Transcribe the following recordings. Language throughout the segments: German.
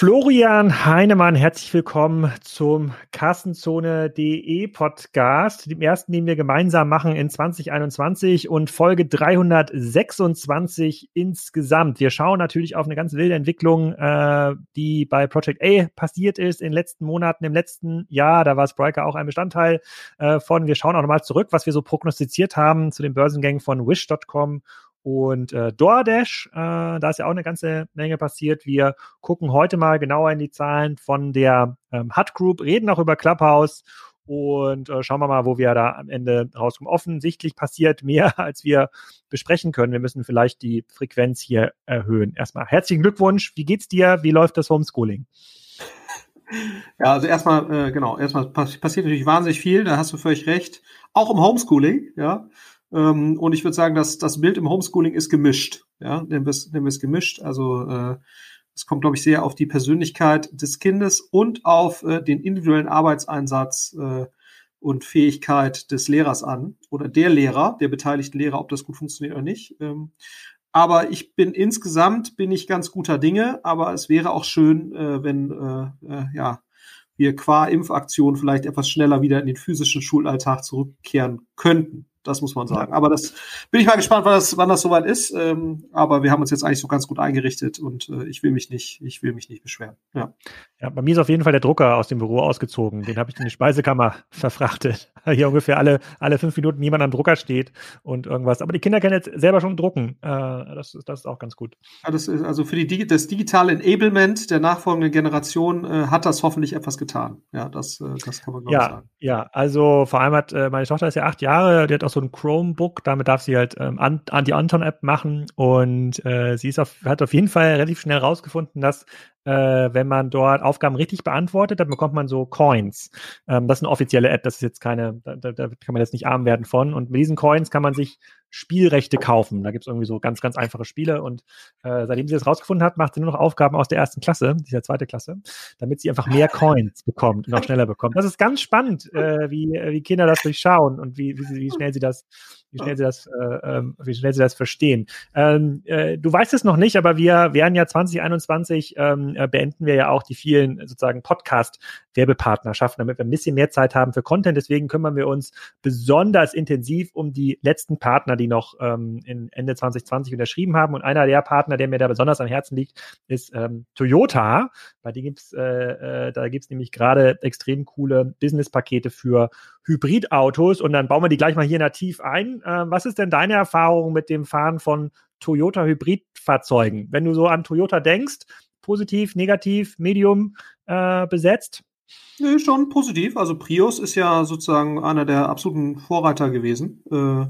Florian Heinemann, herzlich willkommen zum Kassenzone.de Podcast, dem ersten, den wir gemeinsam machen in 2021 und Folge 326 insgesamt. Wir schauen natürlich auf eine ganz wilde Entwicklung, äh, die bei Project A passiert ist in den letzten Monaten, im letzten Jahr. Da war Spriker auch ein Bestandteil äh, von. Wir schauen auch nochmal zurück, was wir so prognostiziert haben zu den Börsengängen von Wish.com und äh, DoorDash, äh, da ist ja auch eine ganze Menge passiert. Wir gucken heute mal genauer in die Zahlen von der ähm, Hut Group, reden auch über Clubhouse und äh, schauen wir mal, wo wir da am Ende rauskommen. Offensichtlich passiert mehr, als wir besprechen können. Wir müssen vielleicht die Frequenz hier erhöhen. Erstmal herzlichen Glückwunsch. Wie geht's dir? Wie läuft das Homeschooling? Ja, also erstmal, äh, genau, erstmal passiert natürlich wahnsinnig viel, da hast du völlig recht. Auch im Homeschooling, ja. Ähm, und ich würde sagen, dass das Bild im Homeschooling ist gemischt. Ja, nehmen wir es, nehmen wir es gemischt. Also äh, es kommt, glaube ich, sehr auf die Persönlichkeit des Kindes und auf äh, den individuellen Arbeitseinsatz äh, und Fähigkeit des Lehrers an oder der Lehrer, der beteiligten Lehrer, ob das gut funktioniert oder nicht. Ähm, aber ich bin insgesamt bin ich ganz guter Dinge, aber es wäre auch schön, äh, wenn äh, äh, ja wir qua Impfaktion vielleicht etwas schneller wieder in den physischen Schulalltag zurückkehren könnten. Das muss man sagen. Aber das bin ich mal gespannt, wann das, wann das soweit ist. Ähm, aber wir haben uns jetzt eigentlich so ganz gut eingerichtet und äh, ich will mich nicht, ich will mich nicht beschweren. Ja. ja, bei mir ist auf jeden Fall der Drucker aus dem Büro ausgezogen. Den habe ich in die Speisekammer verfrachtet. Hier ungefähr alle, alle fünf Minuten jemand am Drucker steht und irgendwas. Aber die Kinder können jetzt selber schon drucken. Äh, das, das ist auch ganz gut. Ja, das ist also für die, das digitale Enablement der nachfolgenden Generation äh, hat das hoffentlich etwas getan. Ja, das, äh, das kann man glaube ja, sagen. Ja, also vor allem hat äh, meine Tochter ist ja acht Jahre, die hat auch auch so ein Chromebook, damit darf sie halt ähm, an, an die Anton-App machen und äh, sie ist auf, hat auf jeden Fall relativ schnell rausgefunden, dass äh, wenn man dort Aufgaben richtig beantwortet, dann bekommt man so Coins. Ähm, das ist eine offizielle App, das ist jetzt keine, da, da, da kann man jetzt nicht arm werden von. Und mit diesen Coins kann man sich Spielrechte kaufen. Da gibt es irgendwie so ganz, ganz einfache Spiele. Und äh, seitdem sie das rausgefunden hat, macht sie nur noch Aufgaben aus der ersten Klasse, dieser zweite Klasse, damit sie einfach mehr Coins bekommt und auch schneller bekommt. Das ist ganz spannend, äh, wie, wie Kinder das durchschauen und wie, wie, wie schnell sie das wie schnell sie das, äh, ähm, wie schnell sie das verstehen. Ähm, äh, du weißt es noch nicht, aber wir werden ja 2021 ähm, äh, beenden wir ja auch die vielen sozusagen Podcast-Werbepartnerschaften, damit wir ein bisschen mehr Zeit haben für Content. Deswegen kümmern wir uns besonders intensiv um die letzten Partner, die noch ähm, in Ende 2020 unterschrieben haben. Und einer der Partner, der mir da besonders am Herzen liegt, ist ähm, Toyota. Bei denen gibt's, äh, äh, da gibt's nämlich gerade extrem coole Business-Pakete für Hybridautos und dann bauen wir die gleich mal hier nativ ein. Äh, was ist denn deine Erfahrung mit dem Fahren von Toyota Hybridfahrzeugen? Wenn du so an Toyota denkst, positiv, negativ, medium äh, besetzt? Nee, schon positiv. Also Prius ist ja sozusagen einer der absoluten Vorreiter gewesen äh,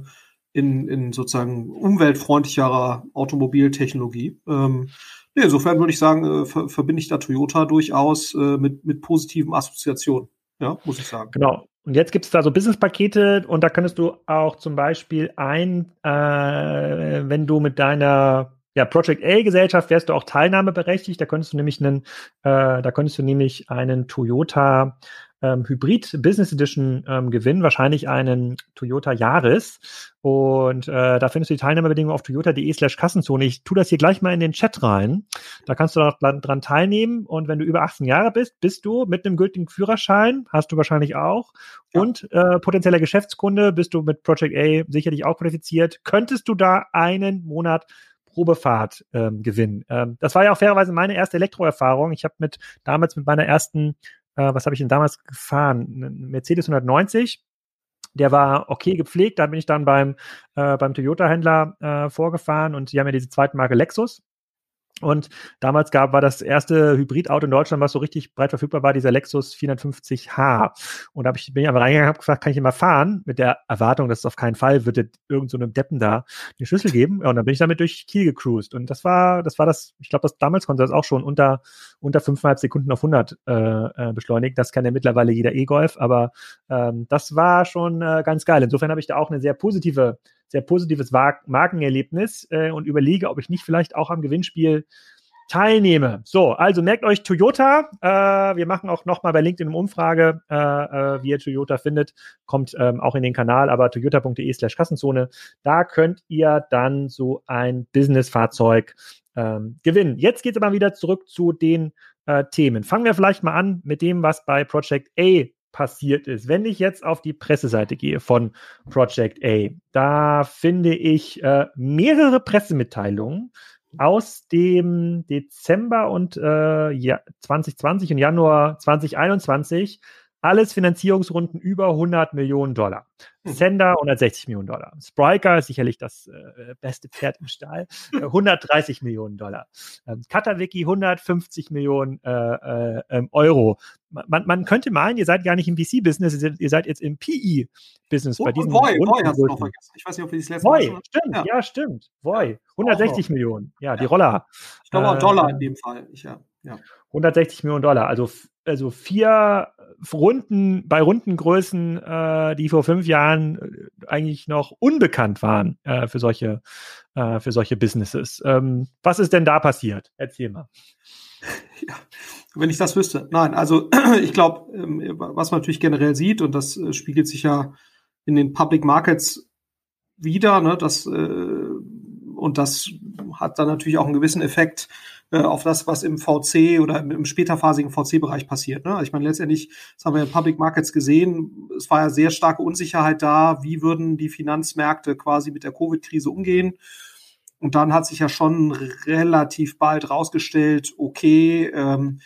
in, in sozusagen umweltfreundlicherer Automobiltechnologie. Ähm, nee, insofern würde ich sagen, äh, ver verbinde ich da Toyota durchaus äh, mit, mit positiven Assoziationen. Ja, muss ich sagen. Genau. Und jetzt gibt es da so Businesspakete und da könntest du auch zum Beispiel ein, äh, wenn du mit deiner ja, Project A-Gesellschaft wärst du auch teilnahmeberechtigt. Da könntest du nämlich einen, äh, da könntest du nämlich einen Toyota ähm, Hybrid Business Edition ähm, gewinnen, wahrscheinlich einen Toyota Yaris. Und äh, da findest du die Teilnahmebedingungen auf toyota.de slash Kassenzone. Ich tu das hier gleich mal in den Chat rein. Da kannst du dran, dran teilnehmen. Und wenn du über 18 Jahre bist, bist du mit einem gültigen Führerschein, hast du wahrscheinlich auch. Ja. Und äh, potenzieller Geschäftskunde bist du mit Project A sicherlich auch qualifiziert. Könntest du da einen Monat Probefahrt ähm, gewinnen. Ähm, das war ja auch fairerweise meine erste Elektroerfahrung. Ich habe mit damals mit meiner ersten äh, was habe ich denn damals gefahren? Mercedes 190. Der war okay gepflegt, da bin ich dann beim, äh, beim Toyota-Händler äh, vorgefahren und die haben ja diese zweite Marke Lexus. Und damals gab, war das erste Hybridauto in Deutschland, was so richtig breit verfügbar war, dieser Lexus 450h. Und da hab ich, bin ich aber reingegangen und habe gefragt, kann ich immer fahren? Mit der Erwartung, dass es auf keinen Fall wird irgend so Deppen da die Schlüssel geben. Ja, und dann bin ich damit durch Kiel gecruised. Und das war, das war das, ich glaube, das damals konnte das auch schon unter, unter fünfeinhalb Sekunden auf 100 äh, äh, beschleunigen. Das kann ja mittlerweile jeder E-Golf, aber ähm, das war schon äh, ganz geil. Insofern habe ich da auch eine sehr positive sehr positives Markenerlebnis äh, und überlege, ob ich nicht vielleicht auch am Gewinnspiel teilnehme. So, also merkt euch Toyota. Äh, wir machen auch nochmal bei LinkedIn eine Umfrage, äh, äh, wie ihr Toyota findet. Kommt ähm, auch in den Kanal, aber toyota.de slash Kassenzone. Da könnt ihr dann so ein Businessfahrzeug ähm, gewinnen. Jetzt geht es aber wieder zurück zu den äh, Themen. Fangen wir vielleicht mal an mit dem, was bei Project A passiert ist. Wenn ich jetzt auf die Presseseite gehe von Project A, da finde ich äh, mehrere Pressemitteilungen aus dem Dezember und äh, ja, 2020 und Januar 2021 alles Finanzierungsrunden über 100 Millionen Dollar. Hm. Sender 160 Millionen Dollar. Spriker ist sicherlich das äh, beste Pferd im Stall. 130 Millionen Dollar. Ähm, Katawiki 150 Millionen äh, äh, ähm, Euro. Man, man könnte meinen, ihr seid gar nicht im VC-Business, ihr seid jetzt im PE-Business oh, bei diesen. Voy, Voy hast du noch vergessen. Ich weiß nicht, ob wir das letzte Voy, Mal stimmt, ja. ja, stimmt. Voy, 160 oh, Millionen. Ja, ja, die Roller. Ich glaube auch Dollar in dem Fall. Ich, ja. Ja. 160 Millionen Dollar, also, also vier Runden bei Rundengrößen, äh, die vor fünf Jahren äh, eigentlich noch unbekannt waren äh, für solche äh, für solche Businesses. Ähm, was ist denn da passiert? Erzähl mal. Ja, wenn ich das wüsste. Nein, also ich glaube, ähm, was man natürlich generell sieht und das äh, spiegelt sich ja in den Public Markets wieder, ne, das äh, und das hat dann natürlich auch einen gewissen Effekt äh, auf das, was im VC oder im, im späterphasigen VC-Bereich passiert. Ne? Also ich meine, letztendlich, das haben wir in Public Markets gesehen, es war ja sehr starke Unsicherheit da, wie würden die Finanzmärkte quasi mit der Covid-Krise umgehen. Und dann hat sich ja schon relativ bald rausgestellt, okay, ähm,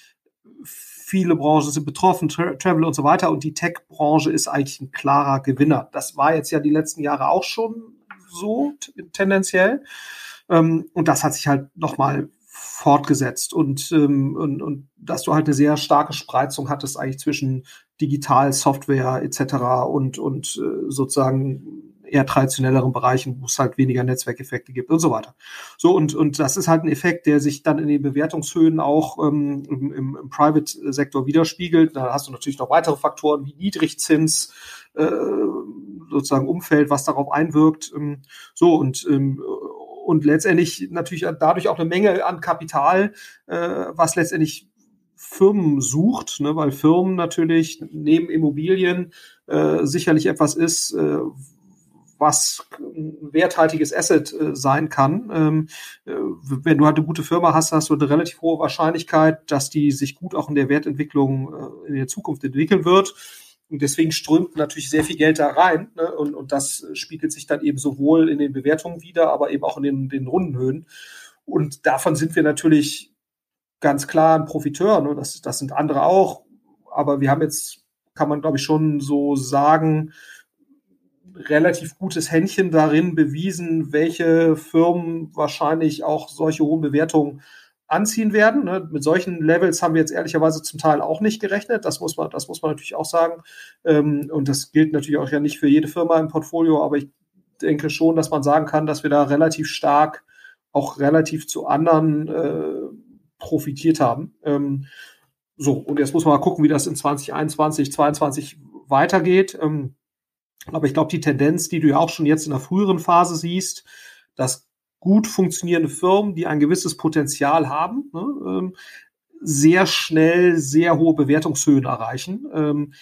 viele Branchen sind betroffen, Tra Travel und so weiter. Und die Tech-Branche ist eigentlich ein klarer Gewinner. Das war jetzt ja die letzten Jahre auch schon so tendenziell. Ähm, und das hat sich halt nochmal fortgesetzt und, ähm, und, und dass du halt eine sehr starke Spreizung hattest eigentlich zwischen Digital, Software etc. und, und äh, sozusagen eher traditionelleren Bereichen, wo es halt weniger Netzwerkeffekte gibt und so weiter. So, und, und das ist halt ein Effekt, der sich dann in den Bewertungshöhen auch ähm, im, im, Private-Sektor widerspiegelt. Da hast du natürlich noch weitere Faktoren wie Niedrigzins, äh, sozusagen Umfeld, was darauf einwirkt. Ähm, so, und ähm, und letztendlich natürlich dadurch auch eine Menge an Kapital, äh, was letztendlich Firmen sucht, ne, weil Firmen natürlich neben Immobilien äh, sicherlich etwas ist, äh, was ein werthaltiges Asset äh, sein kann. Ähm, äh, wenn du halt eine gute Firma hast, hast du eine relativ hohe Wahrscheinlichkeit, dass die sich gut auch in der Wertentwicklung äh, in der Zukunft entwickeln wird. Und deswegen strömt natürlich sehr viel Geld da rein. Ne? Und, und das spiegelt sich dann eben sowohl in den Bewertungen wieder, aber eben auch in den, den Rundenhöhen. Und davon sind wir natürlich ganz klar ein Profiteur. Ne? Das, das sind andere auch. Aber wir haben jetzt, kann man glaube ich schon so sagen, relativ gutes Händchen darin bewiesen, welche Firmen wahrscheinlich auch solche hohen Bewertungen anziehen werden. Ne? Mit solchen Levels haben wir jetzt ehrlicherweise zum Teil auch nicht gerechnet. Das muss man, das muss man natürlich auch sagen. Ähm, und das gilt natürlich auch ja nicht für jede Firma im Portfolio, aber ich denke schon, dass man sagen kann, dass wir da relativ stark auch relativ zu anderen äh, profitiert haben. Ähm, so, und jetzt muss man mal gucken, wie das in 2021, 2022 weitergeht. Ähm, aber ich glaube, die Tendenz, die du ja auch schon jetzt in der früheren Phase siehst, dass gut funktionierende Firmen, die ein gewisses Potenzial haben, ne, ähm, sehr schnell sehr hohe Bewertungshöhen erreichen. Ähm,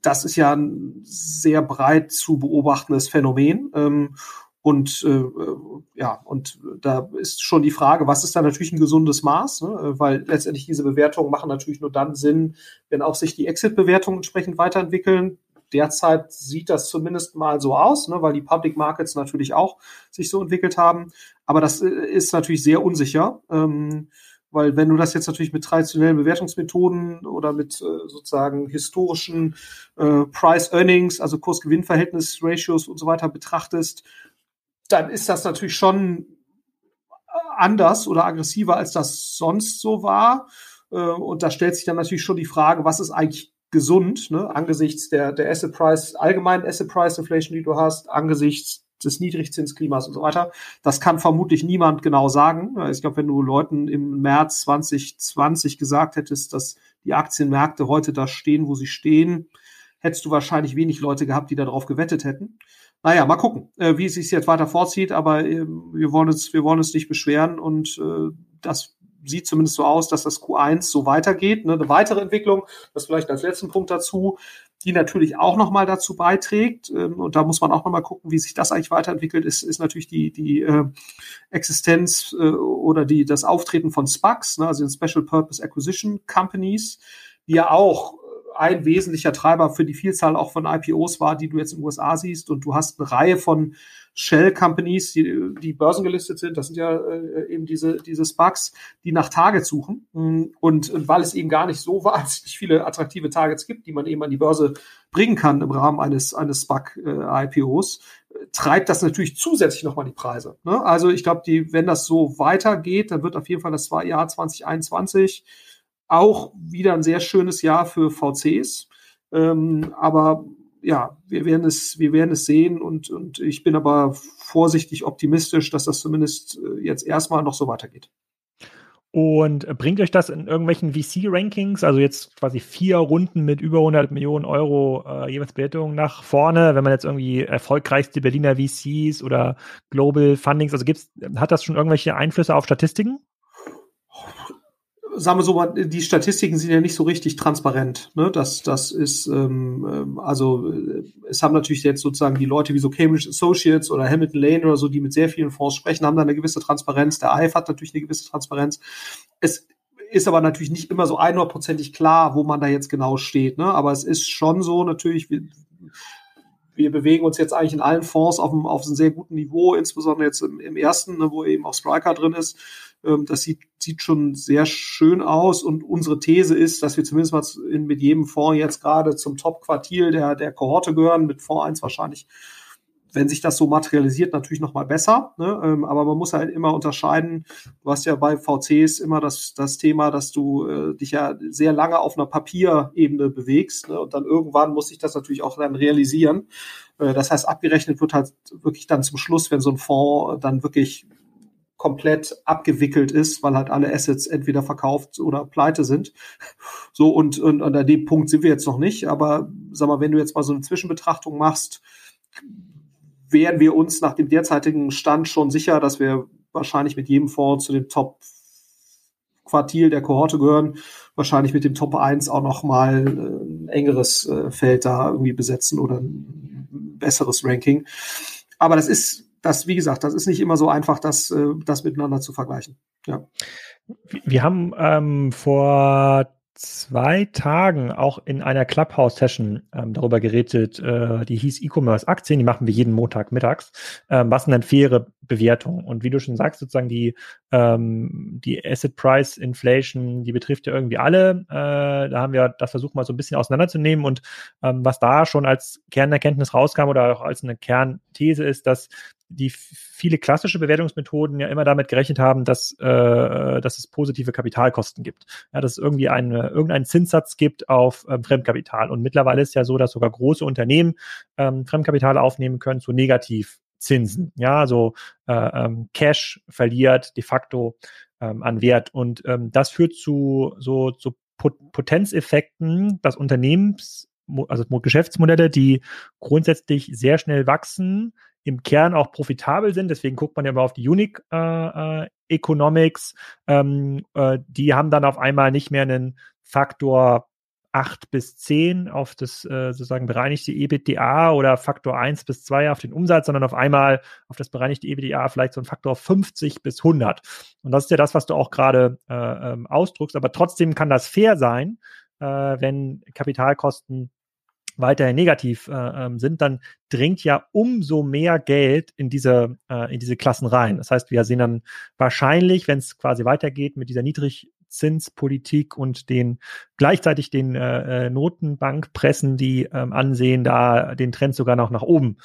das ist ja ein sehr breit zu beobachtendes Phänomen. Ähm, und äh, ja, und da ist schon die Frage, was ist da natürlich ein gesundes Maß? Ne? Weil letztendlich diese Bewertungen machen natürlich nur dann Sinn, wenn auch sich die Exit-Bewertungen entsprechend weiterentwickeln derzeit sieht das zumindest mal so aus, ne, weil die Public Markets natürlich auch sich so entwickelt haben. Aber das äh, ist natürlich sehr unsicher, ähm, weil wenn du das jetzt natürlich mit traditionellen Bewertungsmethoden oder mit äh, sozusagen historischen äh, Price Earnings, also Kurs-Gewinn-Verhältnis, Ratios und so weiter betrachtest, dann ist das natürlich schon anders oder aggressiver, als das sonst so war. Äh, und da stellt sich dann natürlich schon die Frage, was ist eigentlich gesund, ne, angesichts der, der Asset Price, allgemeinen Asset Price Inflation, die du hast, angesichts des Niedrigzinsklimas und so weiter. Das kann vermutlich niemand genau sagen. Ich glaube, wenn du Leuten im März 2020 gesagt hättest, dass die Aktienmärkte heute da stehen, wo sie stehen, hättest du wahrscheinlich wenig Leute gehabt, die darauf gewettet hätten. Naja, mal gucken, äh, wie es sich jetzt weiter vorzieht, aber äh, wir wollen uns, wir wollen uns nicht beschweren und äh, das sieht zumindest so aus, dass das Q1 so weitergeht. Ne? Eine weitere Entwicklung, das vielleicht als letzten Punkt dazu, die natürlich auch nochmal dazu beiträgt. Ähm, und da muss man auch nochmal gucken, wie sich das eigentlich weiterentwickelt, ist, ist natürlich die, die äh, Existenz äh, oder die, das Auftreten von SPACs, ne, also den Special Purpose Acquisition Companies, die ja auch ein wesentlicher Treiber für die Vielzahl auch von IPOs war, die du jetzt in den USA siehst. Und du hast eine Reihe von Shell-Companies, die, die börsengelistet sind. Das sind ja äh, eben diese, diese Sparks, die nach Targets suchen. Und, und weil es eben gar nicht so wahnsinnig viele attraktive Targets gibt, die man eben an die Börse bringen kann im Rahmen eines, eines SPAC-IPOs, äh, treibt das natürlich zusätzlich nochmal die Preise. Ne? Also ich glaube, wenn das so weitergeht, dann wird auf jeden Fall das Jahr 2021 auch wieder ein sehr schönes Jahr für VCs. Ähm, aber ja, wir werden es, wir werden es sehen und, und ich bin aber vorsichtig optimistisch, dass das zumindest äh, jetzt erstmal noch so weitergeht. Und bringt euch das in irgendwelchen VC-Rankings, also jetzt quasi vier Runden mit über 100 Millionen Euro äh, jeweils Bewertungen nach vorne, wenn man jetzt irgendwie erfolgreichste Berliner VCs oder Global Fundings, also gibt's, hat das schon irgendwelche Einflüsse auf Statistiken? Sagen wir so die Statistiken sind ja nicht so richtig transparent. Ne? Das, das ist, ähm, ähm also äh, es haben natürlich jetzt sozusagen die Leute wie so Cambridge Associates oder Hamilton Lane oder so, die mit sehr vielen Fonds sprechen, haben da eine gewisse Transparenz. Der IF hat natürlich eine gewisse Transparenz. Es ist aber natürlich nicht immer so einhundertprozentig klar, wo man da jetzt genau steht. Ne? Aber es ist schon so natürlich, wir, wir bewegen uns jetzt eigentlich in allen Fonds auf einem, auf einem sehr guten Niveau, insbesondere jetzt im, im ersten, ne, wo eben auch Striker drin ist das sieht, sieht schon sehr schön aus und unsere These ist, dass wir zumindest mal in, mit jedem Fonds jetzt gerade zum Top-Quartil der, der Kohorte gehören, mit Fonds 1 wahrscheinlich wenn sich das so materialisiert, natürlich noch mal besser. Ne? Ähm, aber man muss halt immer unterscheiden. Du hast ja bei VCs immer das, das Thema, dass du äh, dich ja sehr lange auf einer Papierebene bewegst. Ne? Und dann irgendwann muss sich das natürlich auch dann realisieren. Äh, das heißt, abgerechnet wird halt wirklich dann zum Schluss, wenn so ein Fonds dann wirklich komplett abgewickelt ist, weil halt alle Assets entweder verkauft oder pleite sind. So, und, und, und an dem Punkt sind wir jetzt noch nicht. Aber sag mal, wenn du jetzt mal so eine Zwischenbetrachtung machst, wären wir uns nach dem derzeitigen Stand schon sicher, dass wir wahrscheinlich mit jedem Fonds zu dem Top Quartil der Kohorte gehören, wahrscheinlich mit dem Top 1 auch noch mal äh, ein engeres äh, Feld da irgendwie besetzen oder ein besseres Ranking. Aber das ist das, wie gesagt, das ist nicht immer so einfach, das, äh, das miteinander zu vergleichen. Ja. Wir haben ähm, vor zwei Tagen auch in einer Clubhouse-Session ähm, darüber geredet, äh, die hieß E-Commerce-Aktien, die machen wir jeden Montag mittags. Ähm, was sind denn faire Bewertungen? Und wie du schon sagst, sozusagen die, ähm, die Asset Price Inflation, die betrifft ja irgendwie alle. Äh, da haben wir das versucht mal so ein bisschen auseinanderzunehmen und ähm, was da schon als Kernerkenntnis rauskam oder auch als eine Kernthese ist, dass die viele klassische Bewertungsmethoden ja immer damit gerechnet haben, dass, äh, dass es positive Kapitalkosten gibt. Ja, dass es irgendwie eine, irgendeinen Zinssatz gibt auf ähm, Fremdkapital. Und mittlerweile ist ja so, dass sogar große Unternehmen ähm, Fremdkapital aufnehmen können zu Negativzinsen. Ja, also äh, ähm, Cash verliert de facto ähm, an Wert. Und ähm, das führt zu so zu Potenzeffekten, dass Unternehmens, also Geschäftsmodelle, die grundsätzlich sehr schnell wachsen, im Kern auch profitabel sind. Deswegen guckt man ja mal auf die Unique äh, äh, Economics. Ähm, äh, die haben dann auf einmal nicht mehr einen Faktor 8 bis 10 auf das äh, sozusagen bereinigte EBITDA oder Faktor 1 bis 2 auf den Umsatz, sondern auf einmal auf das bereinigte EBITDA vielleicht so ein Faktor 50 bis 100. Und das ist ja das, was du auch gerade äh, ähm, ausdrückst. Aber trotzdem kann das fair sein, äh, wenn Kapitalkosten weiterhin negativ äh, ähm, sind, dann dringt ja umso mehr Geld in diese, äh, in diese Klassen rein. Das heißt, wir sehen dann wahrscheinlich, wenn es quasi weitergeht mit dieser Niedrigzinspolitik und den gleichzeitig den äh, äh, Notenbankpressen, die ähm, ansehen, da den Trend sogar noch nach oben,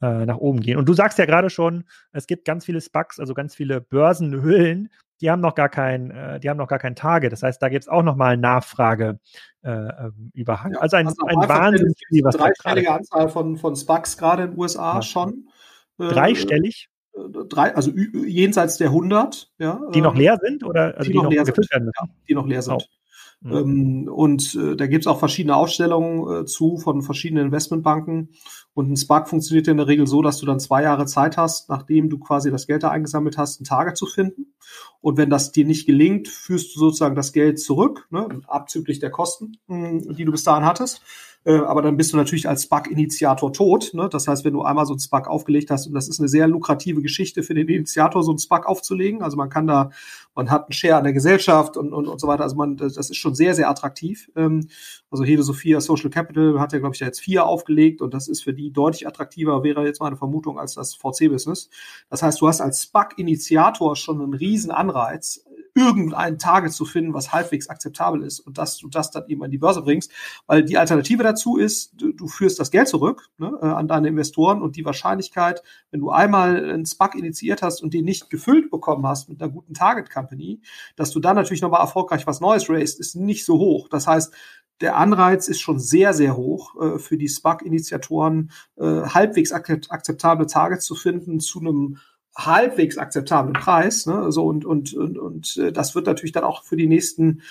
äh, nach oben gehen. Und du sagst ja gerade schon, es gibt ganz viele SPACs, also ganz viele Börsenhüllen, die haben noch gar kein, äh, die haben noch gar kein Tage. Das heißt, da gibt es auch noch mal Nachfrage äh, ähm, Überhang. Ja, also ein, also ein Wahnsinn. Was dreistellige Anzahl von, von Spucks gerade in den USA ja. schon. Äh, Dreistellig? Äh, drei, also jenseits der 100. Ja, die noch leer sind? Oder also die, die noch, leer sind. Ja, die noch leer sind. Oh. Mhm. Und äh, da gibt es auch verschiedene Ausstellungen äh, zu von verschiedenen Investmentbanken. Und ein Spark funktioniert ja in der Regel so, dass du dann zwei Jahre Zeit hast, nachdem du quasi das Geld da eingesammelt hast, ein Target zu finden. Und wenn das dir nicht gelingt, führst du sozusagen das Geld zurück, ne, abzüglich der Kosten, mh, hm, die du bis dahin hattest. Äh, aber dann bist du natürlich als SPAC-Initiator tot. Ne? Das heißt, wenn du einmal so ein SPAC aufgelegt hast, und das ist eine sehr lukrative Geschichte für den Initiator, so ein SPAC aufzulegen. Also man kann da, man hat einen Share an der Gesellschaft und, und, und so weiter. Also man, das ist schon sehr, sehr attraktiv. Ähm, also Hede Sophia Social Capital hat ja, glaube ich, jetzt vier aufgelegt und das ist für die deutlich attraktiver, wäre jetzt meine Vermutung, als das VC-Business. Das heißt, du hast als SPAC-Initiator schon einen riesen Anreiz, irgendein Target zu finden, was halbwegs akzeptabel ist und dass du das dann eben an die Börse bringst. Weil die Alternative dazu ist, du, du führst das Geld zurück ne, äh, an deine Investoren und die Wahrscheinlichkeit, wenn du einmal einen SPAC initiiert hast und den nicht gefüllt bekommen hast mit einer guten Target Company, dass du dann natürlich nochmal erfolgreich was Neues raised, ist nicht so hoch. Das heißt, der Anreiz ist schon sehr, sehr hoch äh, für die SPAC-Initiatoren, äh, halbwegs akzeptable Targets zu finden zu einem halbwegs akzeptablen Preis. Ne? So und und und, und äh, das wird natürlich dann auch für die nächsten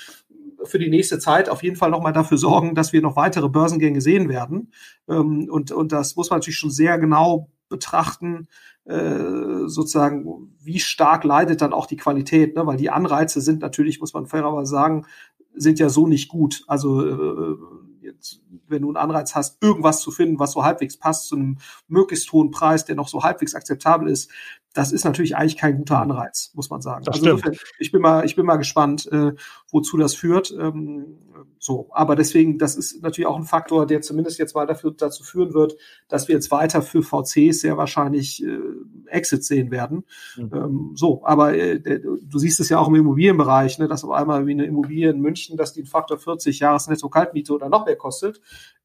für die nächste Zeit auf jeden Fall nochmal dafür sorgen, dass wir noch weitere Börsengänge sehen werden. Ähm, und, und das muss man natürlich schon sehr genau betrachten, äh, sozusagen, wie stark leidet dann auch die Qualität, ne? weil die Anreize sind natürlich, muss man fairerweise sagen, sind ja so nicht gut. Also äh, jetzt, wenn du einen Anreiz hast, irgendwas zu finden, was so halbwegs passt zu einem möglichst hohen Preis, der noch so halbwegs akzeptabel ist, das ist natürlich eigentlich kein guter. Anreiz, muss man sagen. Das also insofern, ich bin mal, ich bin mal gespannt, äh, wozu das führt. Ähm, so, aber deswegen, das ist natürlich auch ein Faktor, der zumindest jetzt mal dafür, dazu führen wird, dass wir jetzt weiter für VCs sehr wahrscheinlich äh, Exits sehen werden. Mhm. Ähm, so, aber äh, du siehst es ja auch im Immobilienbereich, ne, dass auf einmal wie eine Immobilie in München, dass die einen Faktor 40 Jahres Netto-Kaltmiete oder noch mehr kostet,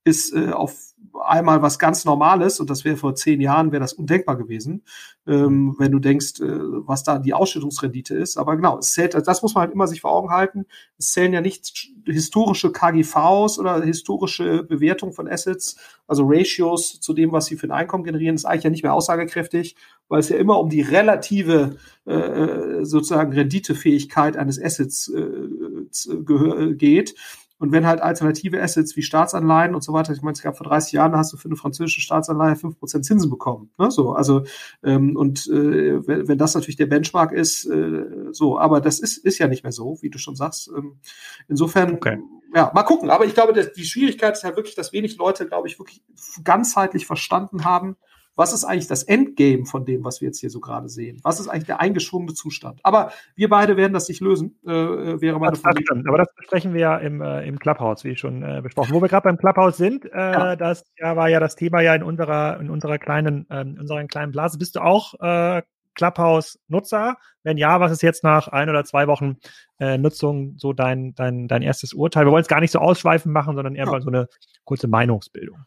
ist äh, auf einmal was ganz Normales und das wäre vor zehn Jahren wäre das undenkbar gewesen, ähm, wenn du denkst, äh, was da die Ausschüttungsrendite ist. Aber genau, es zählt, das muss man halt immer sich vor Augen halten. Es zählen ja nicht historische KGVs oder historische Bewertung von Assets, also Ratios zu dem, was sie für ein Einkommen generieren, ist eigentlich ja nicht mehr aussagekräftig, weil es ja immer um die relative äh, sozusagen Renditefähigkeit eines Assets äh, geht. Und wenn halt alternative Assets wie Staatsanleihen und so weiter, ich meine, es gab vor 30 Jahren, da hast du für eine französische Staatsanleihe 5% Zinsen bekommen. Ne? So, also ähm, und äh, wenn, wenn das natürlich der Benchmark ist, äh, so, aber das ist, ist ja nicht mehr so, wie du schon sagst. Ähm, insofern, okay. ja, mal gucken. Aber ich glaube, dass die Schwierigkeit ist halt wirklich, dass wenig Leute, glaube ich, wirklich ganzheitlich verstanden haben, was ist eigentlich das Endgame von dem, was wir jetzt hier so gerade sehen? Was ist eigentlich der eingeschwungene Zustand? Aber wir beide werden das nicht lösen, äh, äh wäre meine Frage. Aber das besprechen wir ja im, äh, im Clubhouse, wie schon äh, besprochen. Wo wir gerade beim Clubhouse sind, äh, ja. das ja, war ja das Thema ja in unserer, in unserer kleinen, ähm, in unserer kleinen Blase. Bist du auch äh, Clubhouse-Nutzer? Wenn ja, was ist jetzt nach ein oder zwei Wochen äh, Nutzung so dein, dein, dein erstes Urteil? Wir wollen es gar nicht so ausschweifend machen, sondern eher ja. mal so eine kurze Meinungsbildung.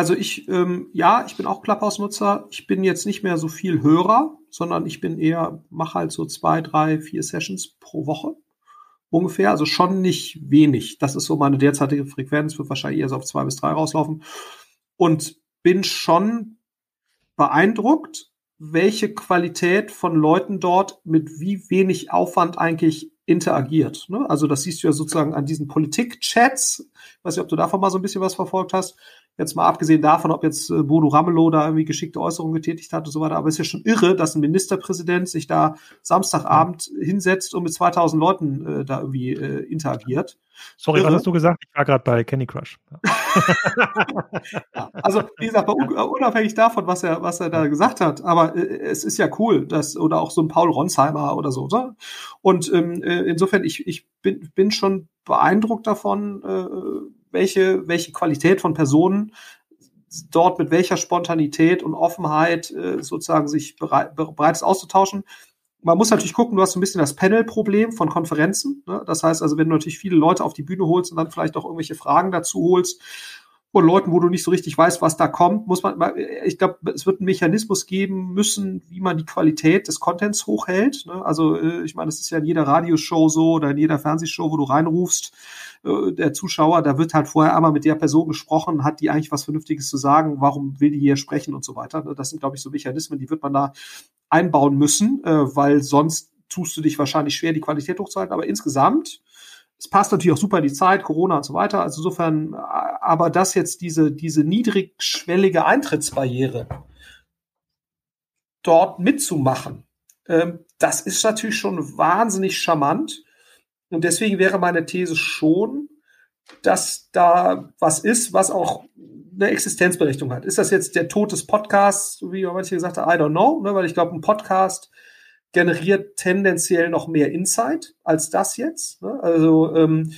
Also ich, ähm, ja, ich bin auch Clubhouse-Nutzer. Ich bin jetzt nicht mehr so viel Hörer, sondern ich bin eher, mache halt so zwei, drei, vier Sessions pro Woche ungefähr. Also schon nicht wenig. Das ist so meine derzeitige Frequenz, wird wahrscheinlich eher so auf zwei bis drei rauslaufen. Und bin schon beeindruckt, welche Qualität von Leuten dort mit wie wenig Aufwand eigentlich interagiert. Ne? Also das siehst du ja sozusagen an diesen Politik-Chats. Ich weiß nicht, ob du davon mal so ein bisschen was verfolgt hast. Jetzt mal abgesehen davon, ob jetzt äh, Bodo Ramelow da irgendwie geschickte Äußerungen getätigt hat und so weiter. Aber es ist ja schon irre, dass ein Ministerpräsident sich da Samstagabend hinsetzt und mit 2000 Leuten äh, da irgendwie äh, interagiert. Sorry, irre. was hast du gesagt? Ich war gerade bei Candy Crush. ja, also, wie gesagt, unabhängig davon, was er, was er da gesagt hat, aber äh, es ist ja cool, dass, oder auch so ein Paul Ronsheimer oder so. Oder? Und ähm, äh, insofern, ich, ich bin, bin schon beeindruckt davon, äh, welche, welche Qualität von Personen dort mit welcher Spontanität und Offenheit äh, sozusagen sich bereit, bereit ist auszutauschen. Man muss natürlich gucken, du hast so ein bisschen das Panel-Problem von Konferenzen. Ne? Das heißt also, wenn du natürlich viele Leute auf die Bühne holst und dann vielleicht auch irgendwelche Fragen dazu holst, von Leuten, wo du nicht so richtig weißt, was da kommt, muss man, ich glaube, es wird einen Mechanismus geben müssen, wie man die Qualität des Contents hochhält. Ne? Also äh, ich meine, das ist ja in jeder Radioshow so oder in jeder Fernsehshow, wo du reinrufst, äh, der Zuschauer, da wird halt vorher einmal mit der Person gesprochen, hat die eigentlich was Vernünftiges zu sagen, warum will die hier sprechen und so weiter. Ne? Das sind, glaube ich, so Mechanismen, die wird man da einbauen müssen, äh, weil sonst tust du dich wahrscheinlich schwer, die Qualität hochzuhalten. Aber insgesamt es passt natürlich auch super in die Zeit, Corona und so weiter. Also insofern, aber das jetzt diese, diese niedrigschwellige Eintrittsbarriere dort mitzumachen, ähm, das ist natürlich schon wahnsinnig charmant. Und deswegen wäre meine These schon, dass da was ist, was auch eine Existenzberechtigung hat. Ist das jetzt der Tod des Podcasts, wie manche gesagt haben, I don't know, ne? weil ich glaube, ein Podcast generiert tendenziell noch mehr Insight als das jetzt. Ne? Also ähm,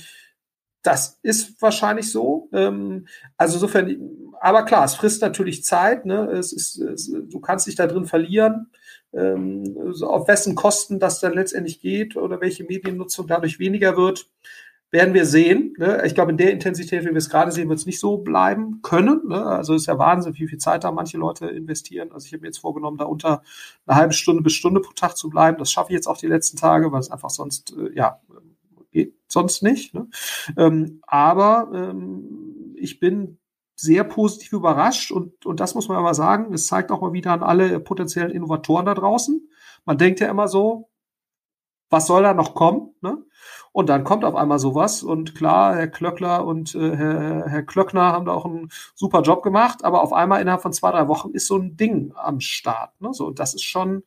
das ist wahrscheinlich so. Ähm, also insofern, aber klar, es frisst natürlich Zeit. Ne? Es ist, es, du kannst dich da drin verlieren. Ähm, auf wessen Kosten das dann letztendlich geht oder welche Mediennutzung dadurch weniger wird werden wir sehen. Ne? Ich glaube, in der Intensität, wie wir es gerade sehen, wird es nicht so bleiben können. Ne? Also ist ja Wahnsinn, wie viel Zeit da manche Leute investieren. Also ich habe mir jetzt vorgenommen, da unter eine halbe Stunde bis Stunde pro Tag zu bleiben. Das schaffe ich jetzt auch die letzten Tage, weil es einfach sonst, äh, ja, geht sonst nicht. Ne? Ähm, aber ähm, ich bin sehr positiv überrascht und, und das muss man aber sagen, es zeigt auch mal wieder an alle potenziellen Innovatoren da draußen. Man denkt ja immer so, was soll da noch kommen? Ne? Und dann kommt auf einmal sowas. Und klar, Herr Klöckler und äh, Herr, Herr Klöckner haben da auch einen super Job gemacht. Aber auf einmal innerhalb von zwei, drei Wochen ist so ein Ding am Start. Ne? So, und das ist schon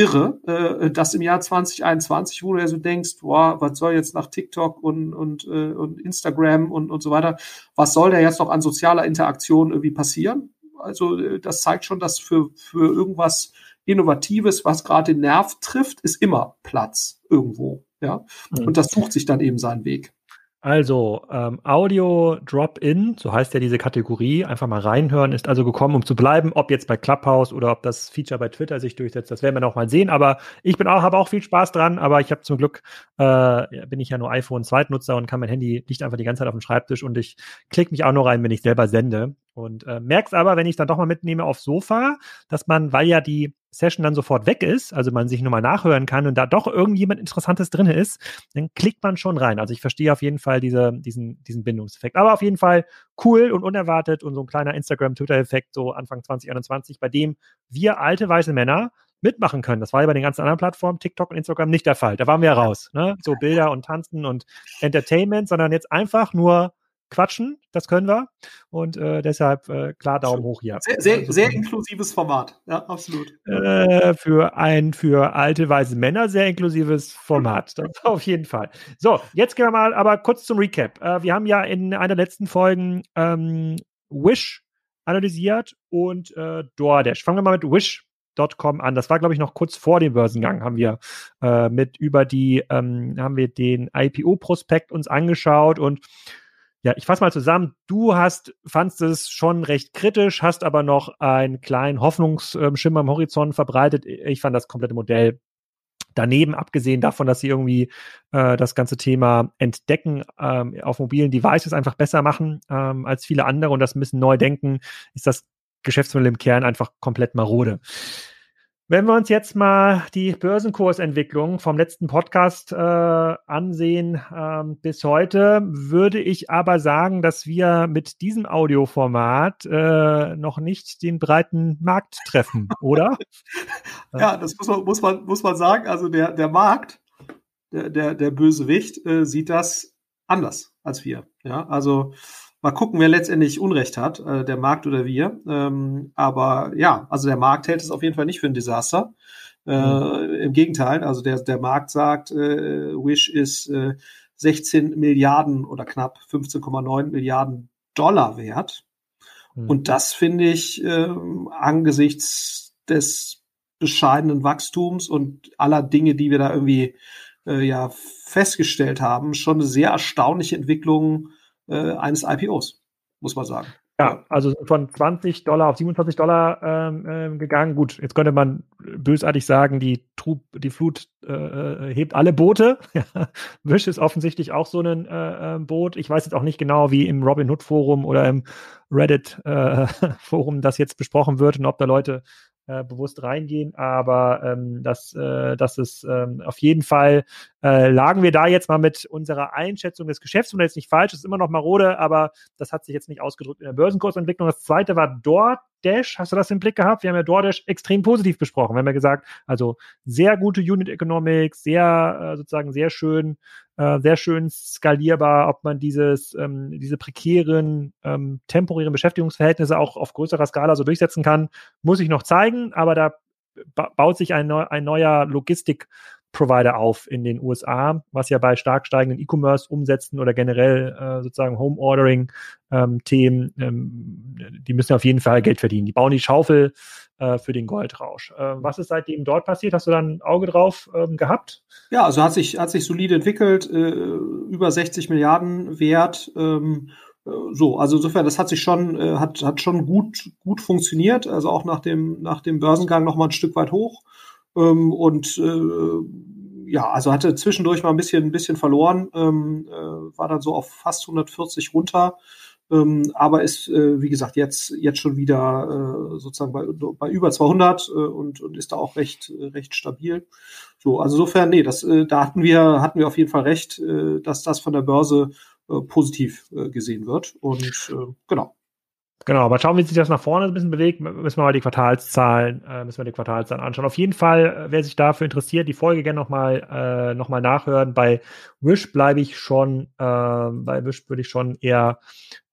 irre, äh, dass im Jahr 2021, wo du ja so denkst, boah, was soll jetzt nach TikTok und, und, äh, und Instagram und, und so weiter, was soll da jetzt noch an sozialer Interaktion irgendwie passieren? Also äh, das zeigt schon, dass für, für irgendwas Innovatives, was gerade den Nerv trifft, ist immer Platz irgendwo. Ja, mhm. und das sucht sich dann eben seinen Weg. Also, ähm, Audio Drop-In, so heißt ja diese Kategorie, einfach mal reinhören, ist also gekommen, um zu bleiben, ob jetzt bei Clubhouse oder ob das Feature bei Twitter sich durchsetzt, das werden wir noch mal sehen. Aber ich bin auch, habe auch viel Spaß dran, aber ich habe zum Glück, äh, bin ich ja nur iPhone Zweitnutzer und kann mein Handy nicht einfach die ganze Zeit auf dem Schreibtisch und ich klicke mich auch nur rein, wenn ich selber sende. Und äh, merk's aber, wenn ich dann doch mal mitnehme aufs Sofa, dass man, weil ja die Session dann sofort weg ist, also man sich nur mal nachhören kann und da doch irgendjemand Interessantes drin ist, dann klickt man schon rein. Also ich verstehe auf jeden Fall diese, diesen, diesen Bindungseffekt. Aber auf jeden Fall cool und unerwartet und so ein kleiner Instagram-Twitter-Effekt so Anfang 2021, bei dem wir alte weiße Männer mitmachen können. Das war ja bei den ganzen anderen Plattformen, TikTok und Instagram, nicht der Fall. Da waren wir raus. Ne? So Bilder und Tanzen und Entertainment, sondern jetzt einfach nur quatschen, das können wir. Und äh, deshalb äh, klar Daumen hoch hier. Sehr, sehr, also, sehr inklusives Format, ja, absolut. Äh, für ein für alte weise Männer sehr inklusives Format. Das auf jeden Fall. So, jetzt gehen wir mal aber kurz zum Recap. Äh, wir haben ja in einer der letzten Folgen ähm, Wish analysiert und äh, DoorDash. Fangen wir mal mit Wish Com an. Das war, glaube ich, noch kurz vor dem Börsengang, haben wir äh, mit über die, ähm, haben wir den IPO-Prospekt uns angeschaut und ja, ich fasse mal zusammen. Du hast, fandst es schon recht kritisch, hast aber noch einen kleinen Hoffnungsschimmer am Horizont verbreitet. Ich fand das komplette Modell daneben, abgesehen davon, dass sie irgendwie äh, das ganze Thema Entdecken ähm, auf mobilen Devices einfach besser machen ähm, als viele andere und das bisschen neu denken, ist das Geschäftsmodell im Kern einfach komplett marode. Wenn wir uns jetzt mal die Börsenkursentwicklung vom letzten Podcast äh, ansehen ähm, bis heute, würde ich aber sagen, dass wir mit diesem Audioformat äh, noch nicht den breiten Markt treffen, oder? ja, das muss man, muss man, muss man sagen. Also der, der Markt, der, der, der Bösewicht, äh, sieht das anders als wir. Ja, also Mal gucken, wer letztendlich Unrecht hat, äh, der Markt oder wir. Ähm, aber ja, also der Markt hält es auf jeden Fall nicht für ein Desaster. Äh, mhm. Im Gegenteil, also der, der Markt sagt, äh, Wish ist äh, 16 Milliarden oder knapp 15,9 Milliarden Dollar wert. Mhm. Und das finde ich äh, angesichts des bescheidenen Wachstums und aller Dinge, die wir da irgendwie äh, ja festgestellt haben, schon eine sehr erstaunliche Entwicklung äh, eines IPOs, muss man sagen. Ja, also von 20 Dollar auf 27 Dollar ähm, ähm, gegangen. Gut, jetzt könnte man bösartig sagen, die, Trub, die Flut äh, äh hebt alle Boote. Wish ist offensichtlich auch so ein äh, ähm, Boot. Ich weiß jetzt auch nicht genau, wie im Robinhood Forum oder im Reddit äh, Forum das jetzt besprochen wird und ob da Leute äh, bewusst reingehen, aber ähm, das, äh, das ist ähm, auf jeden Fall, äh, lagen wir da jetzt mal mit unserer Einschätzung des Geschäftsmodells nicht falsch, ist immer noch marode, aber das hat sich jetzt nicht ausgedrückt in der Börsenkursentwicklung. Das zweite war DoorDash, hast du das im Blick gehabt? Wir haben ja DoorDash extrem positiv besprochen. Wir haben ja gesagt, also sehr gute Unit Economics, sehr äh, sozusagen sehr schön, äh, sehr schön skalierbar, ob man dieses, ähm, diese prekären, ähm, temporären Beschäftigungsverhältnisse auch auf größerer Skala so durchsetzen kann, muss ich noch zeigen, aber da baut sich ein, neu, ein neuer Logistik Provider auf in den USA, was ja bei stark steigenden E-Commerce-Umsätzen oder generell äh, sozusagen Home-Ordering-Themen, ähm, ähm, die müssen auf jeden Fall Geld verdienen. Die bauen die Schaufel äh, für den Goldrausch. Äh, was ist seitdem dort passiert? Hast du da ein Auge drauf ähm, gehabt? Ja, also hat sich, hat sich solide entwickelt, äh, über 60 Milliarden Wert. Ähm, äh, so, also insofern, das hat sich schon, äh, hat, hat schon gut, gut funktioniert, also auch nach dem, nach dem Börsengang noch mal ein Stück weit hoch. Ähm, und äh, ja, also hatte zwischendurch mal ein bisschen, ein bisschen verloren, ähm, äh, war dann so auf fast 140 runter. Ähm, aber ist, äh, wie gesagt, jetzt, jetzt schon wieder äh, sozusagen bei, bei über 200 äh, und, und ist da auch recht, recht stabil. So, also insofern, nee, das, äh, da hatten wir, hatten wir auf jeden Fall recht, äh, dass das von der Börse äh, positiv äh, gesehen wird. Und äh, genau. Genau, aber schauen, wie sich das nach vorne ein bisschen bewegt, müssen wir mal die Quartalszahlen, äh, müssen wir die Quartalszahlen anschauen. Auf jeden Fall, äh, wer sich dafür interessiert, die Folge gerne nochmal äh, noch mal nachhören. Bei Wish bleibe ich schon, äh, bei Wish würde ich schon eher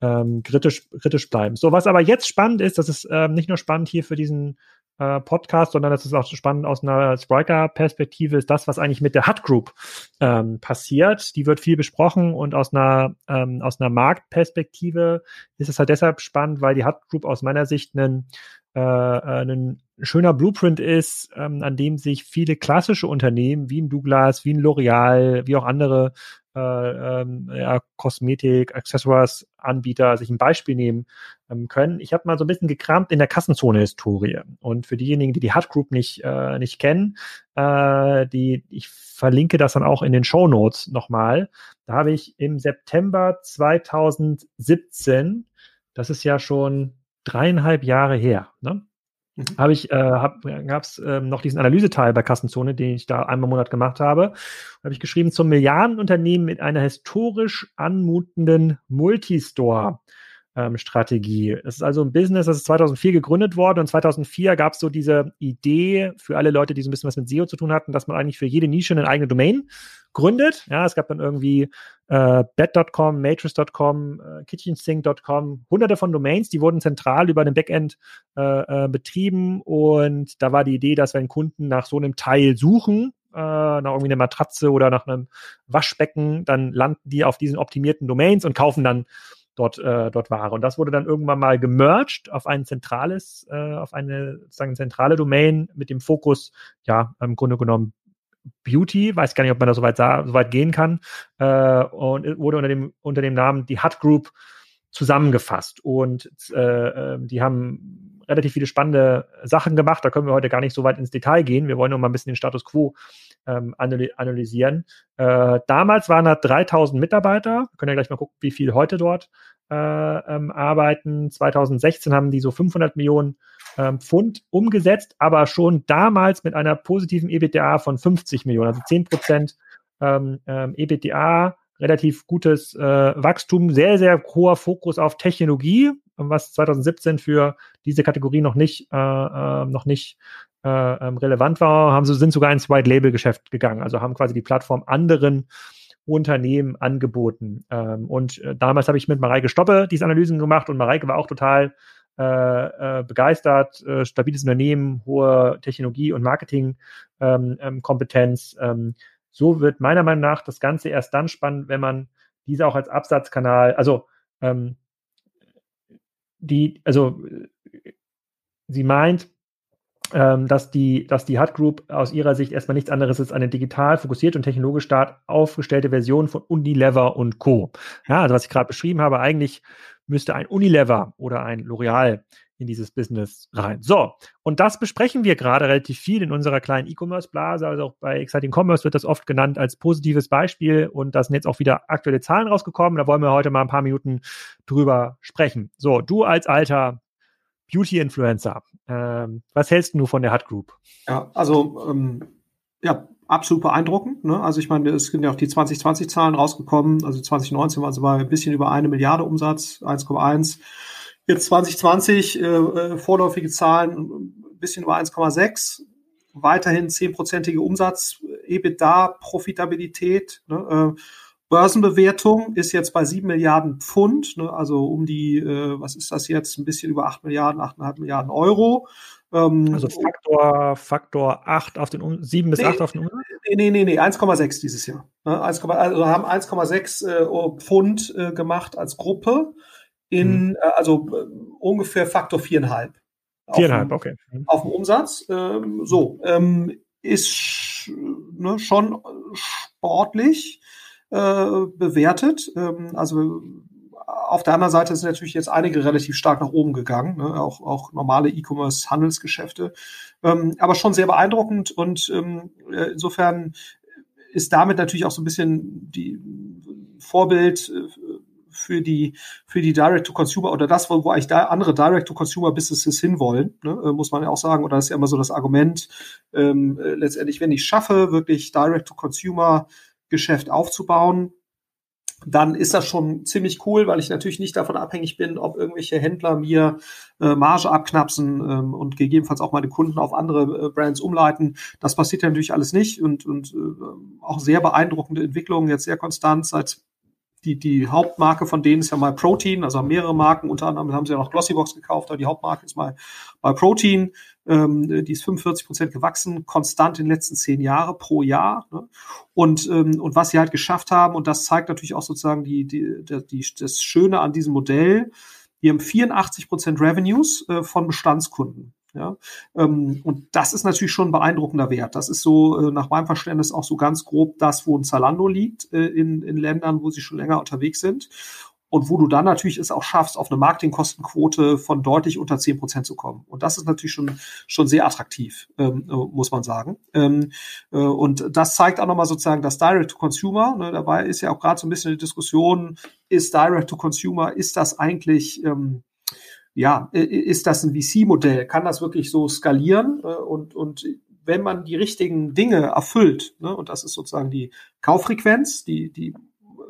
ähm, kritisch, kritisch bleiben. So, was aber jetzt spannend ist, das ist ähm, nicht nur spannend hier für diesen äh, Podcast, sondern das ist auch spannend aus einer Spriker-Perspektive, ist das, was eigentlich mit der Hut Group ähm, passiert. Die wird viel besprochen und aus einer, ähm, aus einer Marktperspektive ist es halt deshalb spannend, weil die Hut Group aus meiner Sicht einen, äh, äh ein schöner Blueprint ist, ähm, an dem sich viele klassische Unternehmen wie ein Douglas, wie ein L'Oreal, wie auch andere äh, ähm, ja, Kosmetik, Accessoires Anbieter sich ein Beispiel nehmen ähm, können. Ich habe mal so ein bisschen gekramt in der Kassenzone-Historie. Und für diejenigen, die die Hut Group nicht, äh, nicht kennen, äh, die, ich verlinke das dann auch in den Show Notes nochmal. Da habe ich im September 2017, das ist ja schon dreieinhalb Jahre her, ne? Mhm. Habe ich, äh, hab, gab es äh, noch diesen Analyseteil bei Kassenzone, den ich da einmal im Monat gemacht habe. Habe ich geschrieben zum Milliardenunternehmen mit einer historisch anmutenden Multistore. Ähm, Strategie. Es ist also ein Business, das ist 2004 gegründet worden und 2004 gab es so diese Idee für alle Leute, die so ein bisschen was mit SEO zu tun hatten, dass man eigentlich für jede Nische eine eigene Domain gründet. Ja, es gab dann irgendwie äh, bed.com, matrix.com, äh, kitchensink.com, hunderte von Domains, die wurden zentral über den Backend äh, äh, betrieben und da war die Idee, dass wenn Kunden nach so einem Teil suchen, äh, nach irgendwie einer Matratze oder nach einem Waschbecken, dann landen die auf diesen optimierten Domains und kaufen dann dort, äh, dort Ware. Und das wurde dann irgendwann mal gemerged auf ein zentrales, äh, auf eine sozusagen zentrale Domain mit dem Fokus, ja, im Grunde genommen Beauty, weiß gar nicht, ob man da so weit, so weit gehen kann, äh, und wurde unter dem, unter dem Namen die Hut Group zusammengefasst. Und äh, ähm, die haben relativ viele spannende Sachen gemacht. Da können wir heute gar nicht so weit ins Detail gehen. Wir wollen nur mal ein bisschen den Status quo ähm, analysieren. Äh, damals waren da 3000 Mitarbeiter. Wir können ja gleich mal gucken, wie viel heute dort äh, ähm, arbeiten. 2016 haben die so 500 Millionen ähm, Pfund umgesetzt, aber schon damals mit einer positiven EBITDA von 50 Millionen, also 10 Prozent ähm, ähm, EBITDA, relativ gutes äh, Wachstum, sehr, sehr hoher Fokus auf Technologie, was 2017 für diese Kategorie noch nicht, äh, äh, noch nicht äh, ähm, relevant war, haben sie sind sogar ins White Label Geschäft gegangen, also haben quasi die Plattform anderen Unternehmen angeboten. Ähm, und äh, damals habe ich mit Mareike Stoppe diese Analysen gemacht und Mareike war auch total äh, äh, begeistert, äh, stabiles Unternehmen, hohe Technologie- und Marketingkompetenz. Ähm, ähm, so wird meiner Meinung nach das Ganze erst dann spannend, wenn man diese auch als Absatzkanal, also ähm, die, also sie meint, ähm, dass die, dass die Hut Group aus ihrer Sicht erstmal nichts anderes ist eine digital fokussierte und technologisch stark aufgestellte Version von Unilever und Co. Ja, also was ich gerade beschrieben habe, eigentlich müsste ein Unilever oder ein L'Oreal in dieses Business rein. So, und das besprechen wir gerade relativ viel in unserer kleinen E-Commerce-Blase. Also auch bei Exciting Commerce wird das oft genannt als positives Beispiel und da sind jetzt auch wieder aktuelle Zahlen rausgekommen. Da wollen wir heute mal ein paar Minuten drüber sprechen. So, du als alter Beauty-Influencer, ähm, was hältst du von der Hut Group? Ja, also ähm, ja, absolut beeindruckend. Ne? Also ich meine, es sind ja auch die 2020-Zahlen rausgekommen. Also 2019 war es bei ein bisschen über eine Milliarde Umsatz, 1,1. Jetzt 2020 äh, äh, vorläufige Zahlen ein bisschen über 1,6. Weiterhin zehnprozentige Umsatz, EBITDA, Profitabilität. Ne? Äh, Börsenbewertung ist jetzt bei sieben Milliarden Pfund, ne? also um die, äh, was ist das jetzt, ein bisschen über acht Milliarden, achteinhalb Milliarden Euro. Ähm, also Faktor, Faktor 8 auf den um 7 bis nee, 8 auf den Umsatz? Nee, nee, nee, 1,6 dieses Jahr. 1, ne, also haben 1,6 äh, Pfund äh, gemacht als Gruppe in, hm. äh, also äh, ungefähr Faktor 4,5. Viereinhalb, okay. Mhm. Auf dem Umsatz. Ähm, so, ähm, ist ne, schon sportlich äh, bewertet. Ähm, also auf der anderen Seite sind natürlich jetzt einige relativ stark nach oben gegangen, ne? auch, auch normale E-Commerce-Handelsgeschäfte, ähm, aber schon sehr beeindruckend und ähm, äh, insofern ist damit natürlich auch so ein bisschen die Vorbild äh, für die für die Direct-to-Consumer oder das, wo, wo eigentlich da andere Direct-to-Consumer-Businesses hinwollen, ne, äh, muss man ja auch sagen. Oder das ist ja immer so das Argument, ähm, äh, letztendlich, wenn ich schaffe, wirklich Direct-to-Consumer-Geschäft aufzubauen, dann ist das schon ziemlich cool, weil ich natürlich nicht davon abhängig bin, ob irgendwelche Händler mir äh, Marge abknapsen ähm, und gegebenenfalls auch meine Kunden auf andere äh, Brands umleiten. Das passiert ja natürlich alles nicht und, und äh, auch sehr beeindruckende Entwicklungen, jetzt sehr konstant seit die, die Hauptmarke von denen ist ja mal Protein, also mehrere Marken, unter anderem haben sie ja noch Glossybox gekauft, aber die Hauptmarke ist mal bei Protein, ähm, die ist 45 Prozent gewachsen, konstant in den letzten zehn Jahren pro Jahr. Ne? Und, ähm, und was sie halt geschafft haben, und das zeigt natürlich auch sozusagen die, die, die, das Schöne an diesem Modell, die haben 84 Prozent Revenues äh, von Bestandskunden. Ja, ähm, und das ist natürlich schon ein beeindruckender Wert. Das ist so äh, nach meinem Verständnis auch so ganz grob das, wo ein Zalando liegt äh, in, in Ländern, wo sie schon länger unterwegs sind. Und wo du dann natürlich es auch schaffst, auf eine Marketingkostenquote von deutlich unter zehn Prozent zu kommen. Und das ist natürlich schon, schon sehr attraktiv, ähm, äh, muss man sagen. Ähm, äh, und das zeigt auch nochmal sozusagen das Direct-to-Consumer. Ne, dabei ist ja auch gerade so ein bisschen die Diskussion, ist Direct-to-Consumer, ist das eigentlich ähm, ja, ist das ein VC-Modell? Kann das wirklich so skalieren? Äh, und, und wenn man die richtigen Dinge erfüllt, ne, und das ist sozusagen die Kauffrequenz, die, die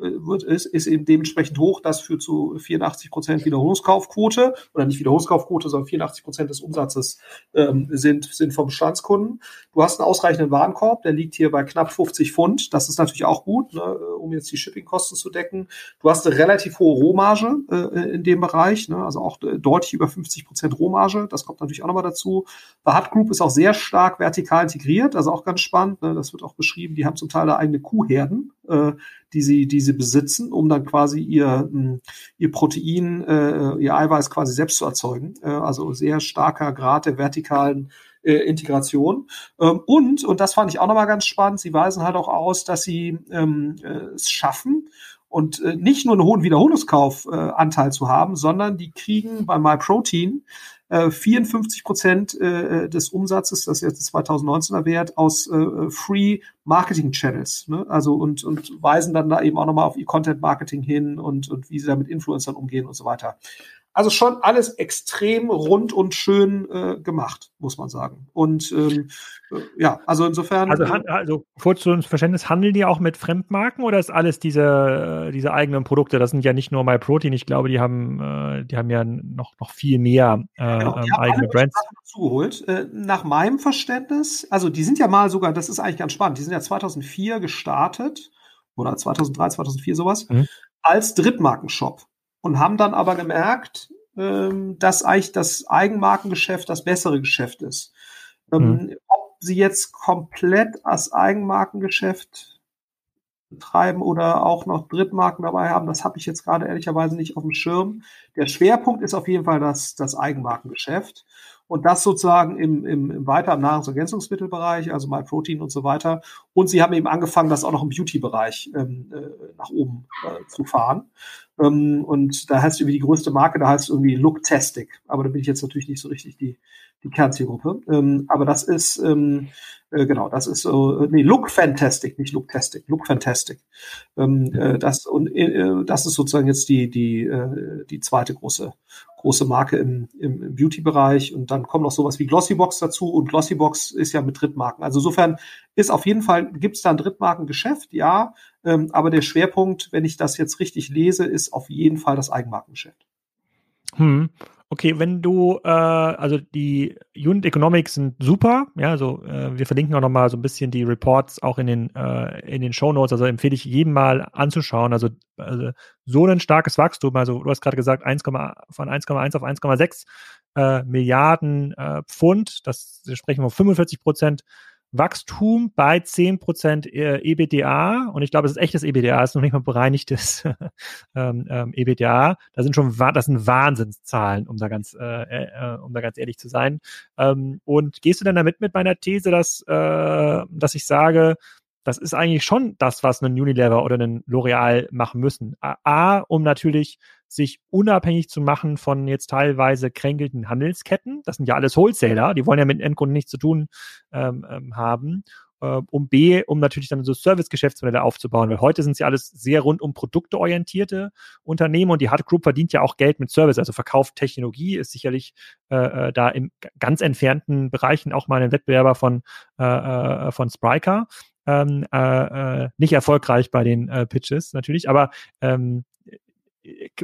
wird, ist, ist eben dementsprechend hoch. Das führt zu 84 Prozent Wiederholungskaufquote oder nicht Wiederholungskaufquote, sondern 84 Prozent des Umsatzes ähm, sind, sind vom Bestandskunden. Du hast einen ausreichenden Warenkorb, der liegt hier bei knapp 50 Pfund. Das ist natürlich auch gut, ne, um jetzt die Shippingkosten zu decken. Du hast eine relativ hohe Rohmarge äh, in dem Bereich, ne, also auch deutlich über 50 Prozent Rohmarge. Das kommt natürlich auch nochmal dazu. Hut Group ist auch sehr stark vertikal integriert, also auch ganz spannend. Ne, das wird auch beschrieben. Die haben zum Teil da eigene Kuhherden, äh, die sie, die sie besitzen, um dann quasi ihr, hm, ihr Protein, äh, ihr Eiweiß quasi selbst zu erzeugen. Äh, also sehr starker Grad der vertikalen äh, Integration. Ähm, und, und das fand ich auch nochmal ganz spannend, sie weisen halt auch aus, dass sie ähm, äh, es schaffen, und äh, nicht nur einen hohen Wiederholungskaufanteil äh, zu haben, sondern die kriegen bei MyProtein 54 äh, Prozent äh, des Umsatzes, das ist jetzt 2019er Wert, aus äh, Free Marketing Channels. Ne? Also und, und weisen dann da eben auch nochmal auf ihr Content Marketing hin und, und wie sie da mit Influencern umgehen und so weiter. Also schon alles extrem rund und schön äh, gemacht, muss man sagen. Und ähm, äh, ja, also insofern. Also, also kurz zu Verständnis, handeln die auch mit Fremdmarken oder ist alles diese, äh, diese eigenen Produkte? Das sind ja nicht nur MyProtein, ich glaube, die haben, äh, die haben ja noch, noch viel mehr äh, genau, ähm, eigene Brands. Zugeholt. Äh, nach meinem Verständnis, also die sind ja mal sogar, das ist eigentlich ganz spannend, die sind ja 2004 gestartet oder 2003, 2004 sowas, mhm. als Drittmarkenshop und haben dann aber gemerkt, ähm, dass eigentlich das Eigenmarkengeschäft das bessere Geschäft ist. Ähm, mhm. Ob sie jetzt komplett als Eigenmarkengeschäft betreiben oder auch noch Drittmarken dabei haben, das habe ich jetzt gerade ehrlicherweise nicht auf dem Schirm. Der Schwerpunkt ist auf jeden Fall das, das Eigenmarkengeschäft. Und das sozusagen im, im, im weiter im Nahrungsergänzungsmittelbereich, also MyProtein und so weiter. Und sie haben eben angefangen, das auch noch im Beauty-Bereich ähm, äh, nach oben äh, zu fahren. Ähm, und da heißt irgendwie die größte Marke, da heißt irgendwie Looktastic. Aber da bin ich jetzt natürlich nicht so richtig die, die Kernzielgruppe. Ähm, aber das ist, ähm, äh, genau, das ist so, äh, nee, Look Fantastic, nicht Looktastic, Look Fantastic. Ähm, äh, das, und äh, das ist sozusagen jetzt die, die, äh, die zweite große, große Marke im, im, im Beauty-Bereich. Und dann kommt noch sowas wie Glossybox dazu. Und Glossybox ist ja mit Drittmarken. Also insofern ist auf jeden Fall, gibt es da ein Drittmarkengeschäft, ja. Ähm, aber der Schwerpunkt, wenn ich das jetzt richtig lese, ist auf jeden Fall das Eigenmarkengeschäft. Hm. Okay, wenn du, äh, also die Unit Economics sind super, ja, also äh, wir verlinken auch nochmal so ein bisschen die Reports auch in den, äh, in den Show Notes, also empfehle ich jedem mal anzuschauen, also, also so ein starkes Wachstum, also du hast gerade gesagt, 1, von 1,1 auf 1,6 äh, Milliarden äh, Pfund, das sprechen wir um 45 Prozent Wachstum bei 10% EBDA und ich glaube, es ist echtes EBDA, es ist noch nicht mal bereinigtes ähm, ähm, EBDA. Da sind schon das sind Wahnsinnszahlen, um da ganz äh, äh, um da ganz ehrlich zu sein. Ähm, und gehst du denn damit mit meiner These, dass äh, dass ich sage, das ist eigentlich schon das, was ein Unilever oder ein L'Oreal machen müssen. A, um natürlich sich unabhängig zu machen von jetzt teilweise kränkelten Handelsketten. Das sind ja alles Wholesaler, die wollen ja mit Endkunden nichts zu tun ähm, ähm, haben. Äh, um B, um natürlich dann so Service-Geschäftsmodelle aufzubauen, weil heute sind sie alles sehr rund um Produkte orientierte Unternehmen und die Hard Group verdient ja auch Geld mit Service, also verkauft Technologie, ist sicherlich äh, äh da in ganz entfernten Bereichen auch mal ein Wettbewerber von, äh, äh von Spryker ähm, äh, äh, nicht erfolgreich bei den äh, Pitches natürlich, aber ähm,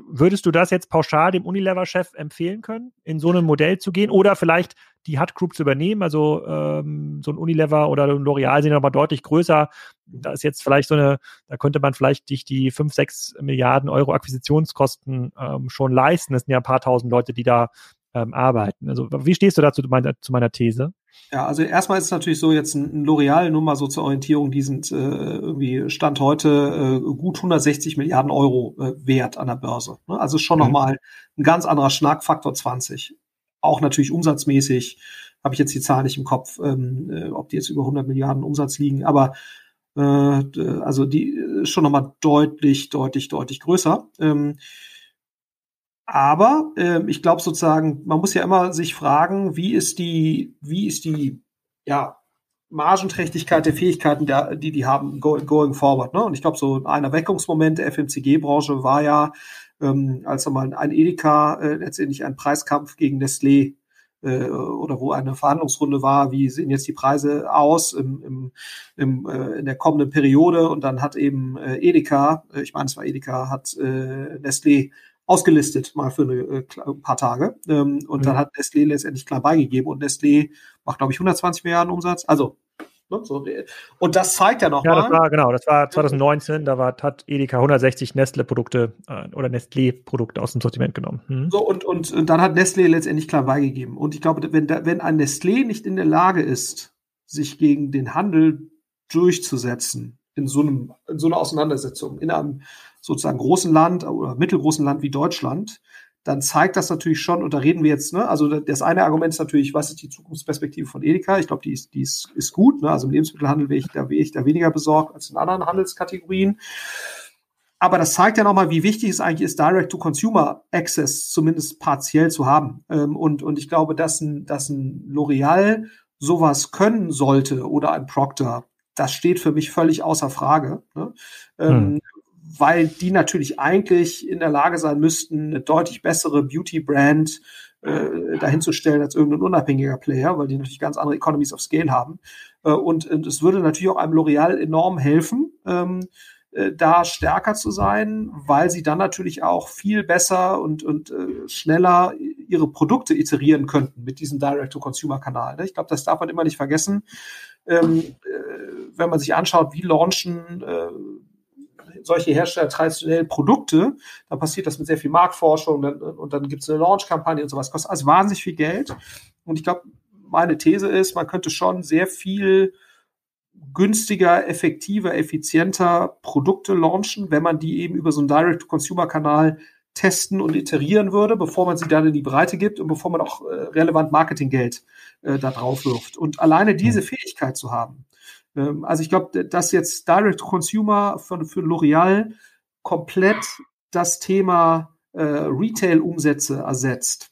würdest du das jetzt pauschal dem Unilever-Chef empfehlen können, in so einem Modell zu gehen oder vielleicht die Hut Group zu übernehmen? Also ähm, so ein Unilever oder ein L'Oreal sind aber deutlich größer. Da ist jetzt vielleicht so eine, da könnte man vielleicht dich die 5, 6 Milliarden Euro Akquisitionskosten ähm, schon leisten. Das sind ja ein paar tausend Leute, die da ähm, arbeiten. Also wie stehst du dazu zu meiner, zu meiner These? Ja, also erstmal ist es natürlich so, jetzt ein L'Oreal, nur mal so zur Orientierung, die sind äh, irgendwie Stand heute äh, gut 160 Milliarden Euro äh, wert an der Börse. Ne? Also schon mhm. nochmal ein ganz anderer Schnack, Faktor 20. Auch natürlich umsatzmäßig, habe ich jetzt die Zahl nicht im Kopf, ähm, äh, ob die jetzt über 100 Milliarden Umsatz liegen, aber äh, also die ist schon nochmal deutlich, deutlich, deutlich größer. Ähm, aber äh, ich glaube sozusagen, man muss ja immer sich fragen, wie ist die, wie ist die, ja, Margenträchtigkeit der Fähigkeiten, der, die die haben, go, going forward. Ne? Und ich glaube, so ein Erweckungsmoment der FMCG-Branche war ja, ähm, als mal ein Edeka äh, letztendlich ein Preiskampf gegen Nestlé äh, oder wo eine Verhandlungsrunde war, wie sehen jetzt die Preise aus im, im, im, äh, in der kommenden Periode und dann hat eben äh, Edeka, äh, ich meine es war Edeka, hat äh, Nestlé ausgelistet, mal für eine, äh, ein paar Tage. Ähm, und mhm. dann hat Nestlé letztendlich klar beigegeben und Nestlé macht, glaube ich, 120 Milliarden Umsatz. Also, ne, so, und das zeigt ja noch Ja, mal, das war, genau, das war 2019, da war, hat Edeka 160 Nestle-Produkte äh, oder Nestlé-Produkte aus dem Sortiment genommen. Mhm. So, und, und, und dann hat Nestlé letztendlich klar beigegeben. Und ich glaube, wenn, wenn ein Nestlé nicht in der Lage ist, sich gegen den Handel durchzusetzen, in so, einem, in so einer Auseinandersetzung, in einem sozusagen großen Land oder mittelgroßen Land wie Deutschland, dann zeigt das natürlich schon, und da reden wir jetzt, ne, also das eine Argument ist natürlich, was ist die Zukunftsperspektive von Edeka? Ich glaube, die ist, die ist, ist gut. Ne? Also im Lebensmittelhandel wäre ich, da, wäre ich da weniger besorgt als in anderen Handelskategorien. Aber das zeigt ja nochmal, wie wichtig es eigentlich ist, Direct-to-Consumer-Access zumindest partiell zu haben. Ähm, und, und ich glaube, dass ein, dass ein L'Oreal sowas können sollte oder ein Procter, das steht für mich völlig außer Frage. Ne? Ähm, hm. Weil die natürlich eigentlich in der Lage sein müssten, eine deutlich bessere Beauty-Brand äh, dahinzustellen als irgendein unabhängiger Player, weil die natürlich ganz andere Economies of Scale haben. Äh, und es würde natürlich auch einem L'Oreal enorm helfen, ähm, äh, da stärker zu sein, weil sie dann natürlich auch viel besser und, und äh, schneller ihre Produkte iterieren könnten mit diesem Direct-to-Consumer-Kanal. Ne? Ich glaube, das darf man immer nicht vergessen. Ähm, äh, wenn man sich anschaut, wie launchen äh, solche Hersteller traditionell Produkte, dann passiert das mit sehr viel Marktforschung dann, und dann gibt es eine Launch-Kampagne und sowas. Kostet also wahnsinnig viel Geld. Und ich glaube, meine These ist, man könnte schon sehr viel günstiger, effektiver, effizienter Produkte launchen, wenn man die eben über so einen Direct-to-Consumer-Kanal testen und iterieren würde, bevor man sie dann in die Breite gibt und bevor man auch äh, relevant Marketinggeld äh, da drauf wirft. Und alleine diese hm. Fähigkeit zu haben, ähm, also ich glaube, dass jetzt Direct Consumer für, für L'Oreal komplett das Thema äh, Retail-Umsätze ersetzt,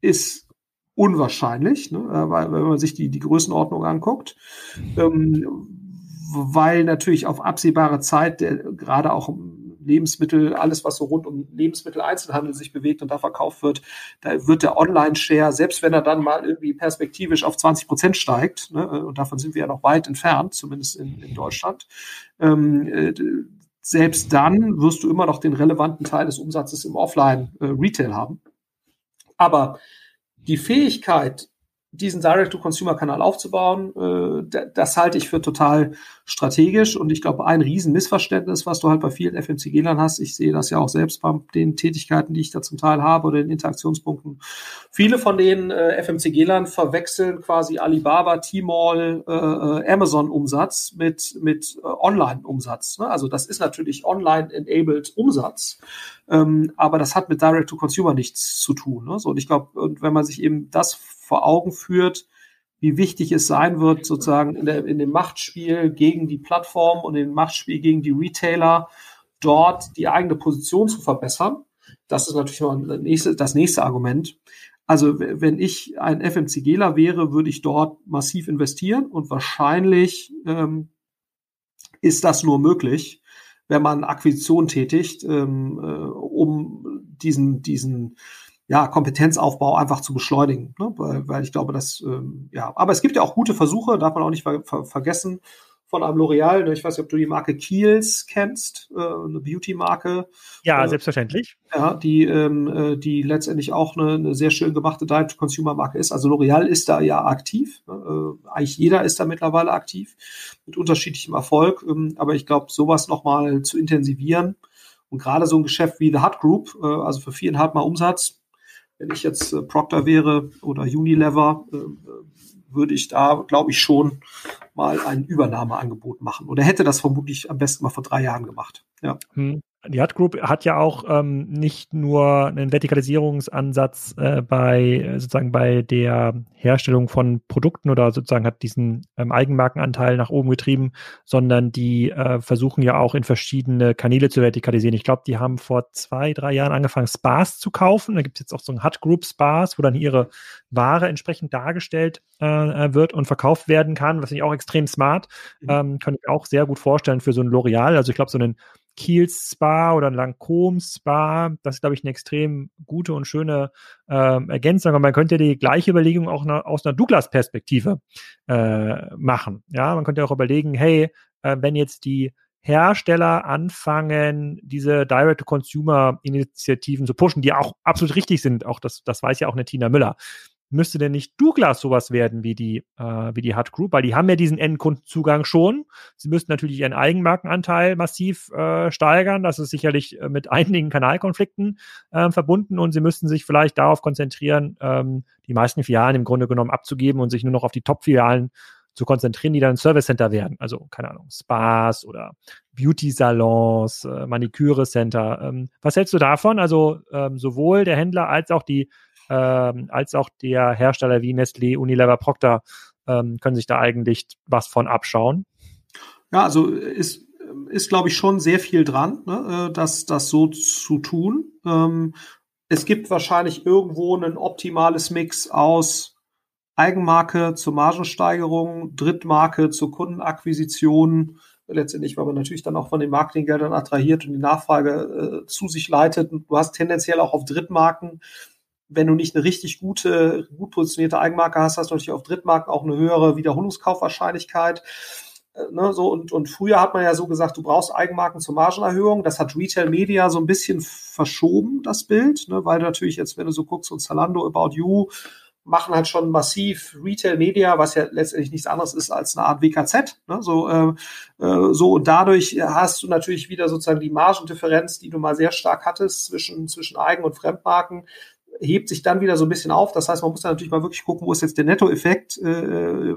ist unwahrscheinlich, ne? Äh, weil, wenn man sich die, die Größenordnung anguckt. Ähm, weil natürlich auf absehbare Zeit, der, gerade auch Lebensmittel, alles, was so rund um Lebensmitteleinzelhandel sich bewegt und da verkauft wird, da wird der Online-Share, selbst wenn er dann mal irgendwie perspektivisch auf 20 Prozent steigt, ne, und davon sind wir ja noch weit entfernt, zumindest in, in Deutschland, ähm, äh, selbst dann wirst du immer noch den relevanten Teil des Umsatzes im Offline-Retail äh, haben. Aber die Fähigkeit, diesen Direct-to-Consumer-Kanal aufzubauen, äh, das halte ich für total strategisch. Und ich glaube, ein Riesenmissverständnis, was du halt bei vielen FMCG-Lern hast, ich sehe das ja auch selbst bei den Tätigkeiten, die ich da zum Teil habe oder den Interaktionspunkten. Viele von den äh, FMCG-Lern verwechseln quasi Alibaba, Tmall, äh, äh, Amazon-Umsatz mit, mit äh, Online-Umsatz. Ne? Also das ist natürlich online-enabled Umsatz. Ähm, aber das hat mit Direct-to-Consumer nichts zu tun. Ne? So, und ich glaube, wenn man sich eben das vor Augen führt, wie wichtig es sein wird, sozusagen in, der, in dem Machtspiel gegen die Plattform und im Machtspiel gegen die Retailer dort die eigene Position zu verbessern. Das ist natürlich noch das nächste, das nächste Argument. Also wenn ich ein FMCGler wäre, würde ich dort massiv investieren und wahrscheinlich ähm, ist das nur möglich, wenn man Akquisition tätigt, ähm, äh, um diesen, diesen ja, Kompetenzaufbau einfach zu beschleunigen. Ne? Weil, weil ich glaube, dass, ähm, ja, aber es gibt ja auch gute Versuche, darf man auch nicht ver ver vergessen, von einem L'Oreal. Ne? Ich weiß nicht, ob du die Marke Kiehl's kennst, äh, eine Beauty-Marke. Ja, äh, selbstverständlich. Ja, die, ähm, äh, die letztendlich auch eine, eine sehr schön gemachte Direct-to-Consumer-Marke ist. Also L'Oreal ist da ja aktiv. Ne? Äh, eigentlich jeder ist da mittlerweile aktiv mit unterschiedlichem Erfolg. Ähm, aber ich glaube, sowas nochmal zu intensivieren und gerade so ein Geschäft wie The Hut Group, äh, also für viereinhalb Mal Umsatz, wenn ich jetzt äh, Procter wäre oder Unilever, äh, würde ich da, glaube ich, schon mal ein Übernahmeangebot machen. Oder hätte das vermutlich am besten mal vor drei Jahren gemacht. Ja. Hm die Hut Group hat ja auch ähm, nicht nur einen Vertikalisierungsansatz äh, bei sozusagen bei der Herstellung von Produkten oder sozusagen hat diesen ähm, Eigenmarkenanteil nach oben getrieben, sondern die äh, versuchen ja auch in verschiedene Kanäle zu vertikalisieren. Ich glaube, die haben vor zwei, drei Jahren angefangen, Spas zu kaufen. Da gibt es jetzt auch so ein Hut Group Spas, wo dann ihre Ware entsprechend dargestellt äh, wird und verkauft werden kann, was ich auch extrem smart. Mhm. Ähm, kann ich auch sehr gut vorstellen für so ein L'Oreal. Also ich glaube, so einen Kiels Spa oder Lancôme Spa. Das ist, glaube ich, eine extrem gute und schöne äh, Ergänzung. Und man könnte die gleiche Überlegung auch na, aus einer Douglas-Perspektive äh, machen. Ja, man könnte auch überlegen, hey, äh, wenn jetzt die Hersteller anfangen, diese Direct-to-Consumer-Initiativen zu pushen, die auch absolut richtig sind. Auch das, das weiß ja auch eine Tina Müller müsste denn nicht Douglas sowas werden wie die, äh, wie die Hut Group? Weil die haben ja diesen Endkundenzugang schon. Sie müssten natürlich ihren Eigenmarkenanteil massiv äh, steigern. Das ist sicherlich äh, mit einigen Kanalkonflikten äh, verbunden und sie müssten sich vielleicht darauf konzentrieren, ähm, die meisten Filialen im Grunde genommen abzugeben und sich nur noch auf die Top-Filialen zu konzentrieren, die dann Service Center werden. Also, keine Ahnung, Spas oder Beauty-Salons, äh, Maniküre-Center. Ähm, was hältst du davon? Also, ähm, sowohl der Händler als auch die ähm, als auch der Hersteller wie Nestlé, Unilever, Procter ähm, können sich da eigentlich was von abschauen. Ja, also ist, ist glaube ich, schon sehr viel dran, ne, äh, das, das so zu tun. Ähm, es gibt wahrscheinlich irgendwo ein optimales Mix aus Eigenmarke zur Margensteigerung, Drittmarke zur Kundenakquisition, letztendlich, weil man natürlich dann auch von den Marketinggeldern attrahiert und die Nachfrage äh, zu sich leitet. Du hast tendenziell auch auf Drittmarken wenn du nicht eine richtig gute, gut positionierte Eigenmarke hast, hast du natürlich auf Drittmarken auch eine höhere Wiederholungskaufwahrscheinlichkeit. Äh, ne, so und, und früher hat man ja so gesagt, du brauchst Eigenmarken zur Margenerhöhung. Das hat Retail Media so ein bisschen verschoben, das Bild, ne, weil natürlich jetzt, wenn du so guckst, und Zalando, About You, machen halt schon massiv Retail Media, was ja letztendlich nichts anderes ist als eine Art WKZ. Ne? So, äh, äh, so und dadurch hast du natürlich wieder sozusagen die Margendifferenz, die du mal sehr stark hattest zwischen zwischen Eigen- und Fremdmarken, hebt sich dann wieder so ein bisschen auf. Das heißt, man muss dann natürlich mal wirklich gucken, wo ist jetzt der Nettoeffekt, äh,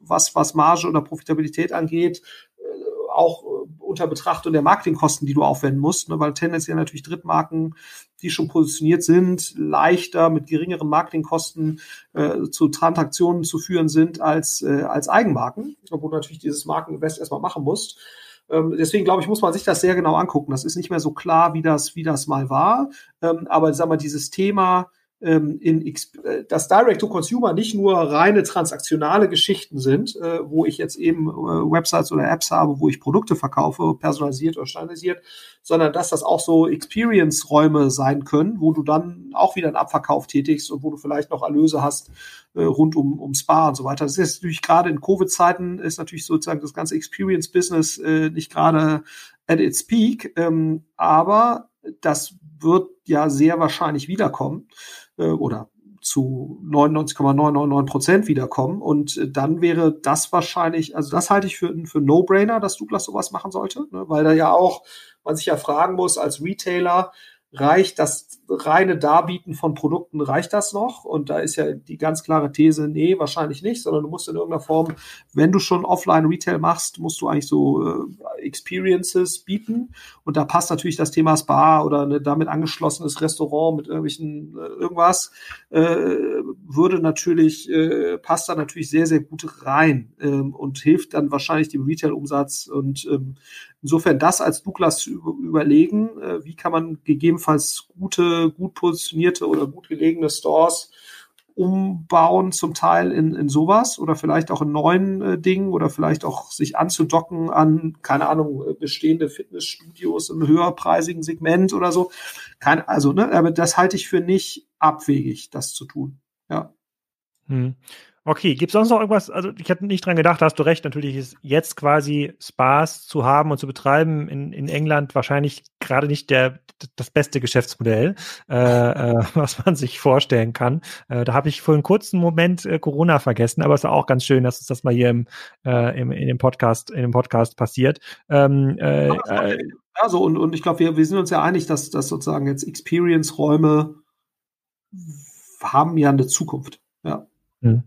was, was Marge oder Profitabilität angeht, äh, auch unter Betrachtung der Marketingkosten, die du aufwenden musst, ne, weil tendenziell natürlich Drittmarken, die schon positioniert sind, leichter mit geringeren Marketingkosten äh, zu Transaktionen zu führen sind als, äh, als Eigenmarken, obwohl du natürlich dieses Markeninvest erstmal machen musst. Ähm, deswegen glaube ich, muss man sich das sehr genau angucken. Das ist nicht mehr so klar, wie das, wie das mal war. Ähm, aber sag mal, dieses Thema, ähm, in äh, dass Direct-to-Consumer nicht nur reine transaktionale Geschichten sind, äh, wo ich jetzt eben äh, Websites oder Apps habe, wo ich Produkte verkaufe, personalisiert oder standardisiert, sondern dass das auch so Experience-Räume sein können, wo du dann auch wieder einen Abverkauf tätigst und wo du vielleicht noch Erlöse hast rund um, um Spa und so weiter. Das ist natürlich gerade in Covid-Zeiten ist natürlich sozusagen das ganze Experience-Business nicht gerade at its peak, ähm, aber das wird ja sehr wahrscheinlich wiederkommen. äh, oder zu 99,999 Prozent wiederkommen. Und äh, dann wäre das wahrscheinlich, also das halte ich für, für No-Brainer, dass Douglas sowas machen sollte, ne? weil da ja auch man sich ja fragen muss als Retailer, reicht das reine Darbieten von Produkten, reicht das noch? Und da ist ja die ganz klare These, nee, wahrscheinlich nicht, sondern du musst in irgendeiner Form, wenn du schon Offline-Retail machst, musst du eigentlich so äh, Experiences bieten. Und da passt natürlich das Thema Spa oder ein damit angeschlossenes Restaurant mit irgendwelchen äh, irgendwas, äh, würde natürlich, äh, passt da natürlich sehr, sehr gut rein ähm, und hilft dann wahrscheinlich dem Retail-Umsatz und ähm, Insofern das als Douglas zu überlegen, äh, wie kann man gegebenenfalls gute, gut positionierte oder gut gelegene Stores umbauen, zum Teil in, in sowas oder vielleicht auch in neuen äh, Dingen oder vielleicht auch sich anzudocken an, keine Ahnung, äh, bestehende Fitnessstudios im höherpreisigen Segment oder so. Kein, also, ne, aber das halte ich für nicht abwegig, das zu tun. Ja. Hm. Okay, gibt es sonst noch irgendwas? Also ich hatte nicht dran gedacht, da hast du recht, natürlich ist jetzt quasi Spaß zu haben und zu betreiben in, in England wahrscheinlich gerade nicht der das beste Geschäftsmodell, äh, äh, was man sich vorstellen kann. Äh, da habe ich für einen kurzen Moment äh, Corona vergessen, aber es ist auch ganz schön, dass uns das mal hier im, äh, im, in dem Podcast in dem Podcast passiert. Ähm, äh, also und, und ich glaube, wir, wir sind uns ja einig, dass, dass sozusagen jetzt Experience-Räume haben ja eine Zukunft. Ja. Hm.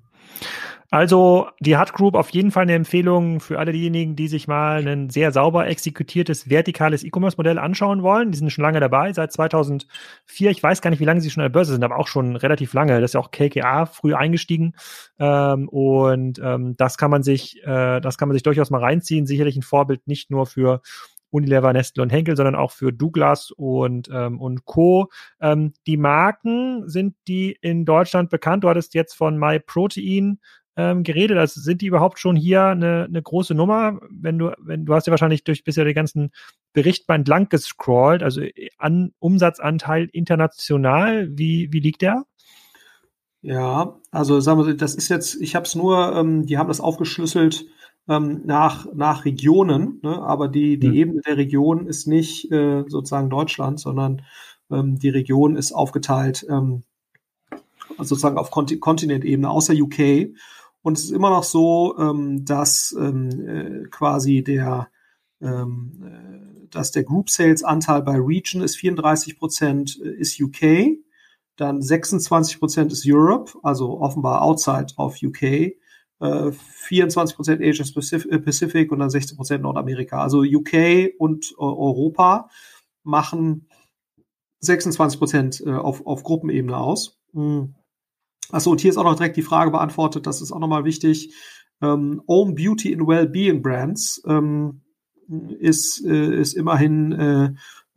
Also die Hut Group auf jeden Fall eine Empfehlung für alle diejenigen, die sich mal ein sehr sauber exekutiertes vertikales E-Commerce-Modell anschauen wollen. Die sind schon lange dabei, seit 2004. Ich weiß gar nicht, wie lange sie schon an der Börse sind, aber auch schon relativ lange. Das ist ja auch KKA früh eingestiegen ähm, und ähm, das kann man sich, äh, das kann man sich durchaus mal reinziehen. Sicherlich ein Vorbild nicht nur für Unilever, Nestle und Henkel, sondern auch für Douglas und, ähm, und Co. Ähm, die Marken sind die in Deutschland bekannt. Du hattest jetzt von MyProtein ähm, geredet. Also sind die überhaupt schon hier eine, eine große Nummer? Wenn du, wenn du hast ja wahrscheinlich durch bisher den ganzen Bericht mal entlang gescrollt, also an Umsatzanteil international, wie, wie liegt der? Ja, also sagen wir, das ist jetzt, ich habe es nur, ähm, die haben das aufgeschlüsselt ähm, nach, nach Regionen, ne? aber die, die mhm. Ebene der Region ist nicht äh, sozusagen Deutschland, sondern ähm, die Region ist aufgeteilt ähm, sozusagen auf Kont Kontinentebene, außer UK. Und es ist immer noch so, ähm, dass ähm, äh, quasi der ähm, äh, dass der Group Sales Anteil bei Region ist 34 Prozent äh, ist UK, dann 26 Prozent ist Europe, also offenbar outside of UK 24 Prozent Asia äh, Pacific und dann 16 Prozent Nordamerika. Also UK und äh, Europa machen 26 Prozent äh, auf, auf Gruppenebene aus. Mhm. Achso, und hier ist auch noch direkt die Frage beantwortet, das ist auch nochmal wichtig. Ähm, Own Beauty and Wellbeing Brands ähm, ist, äh, ist immerhin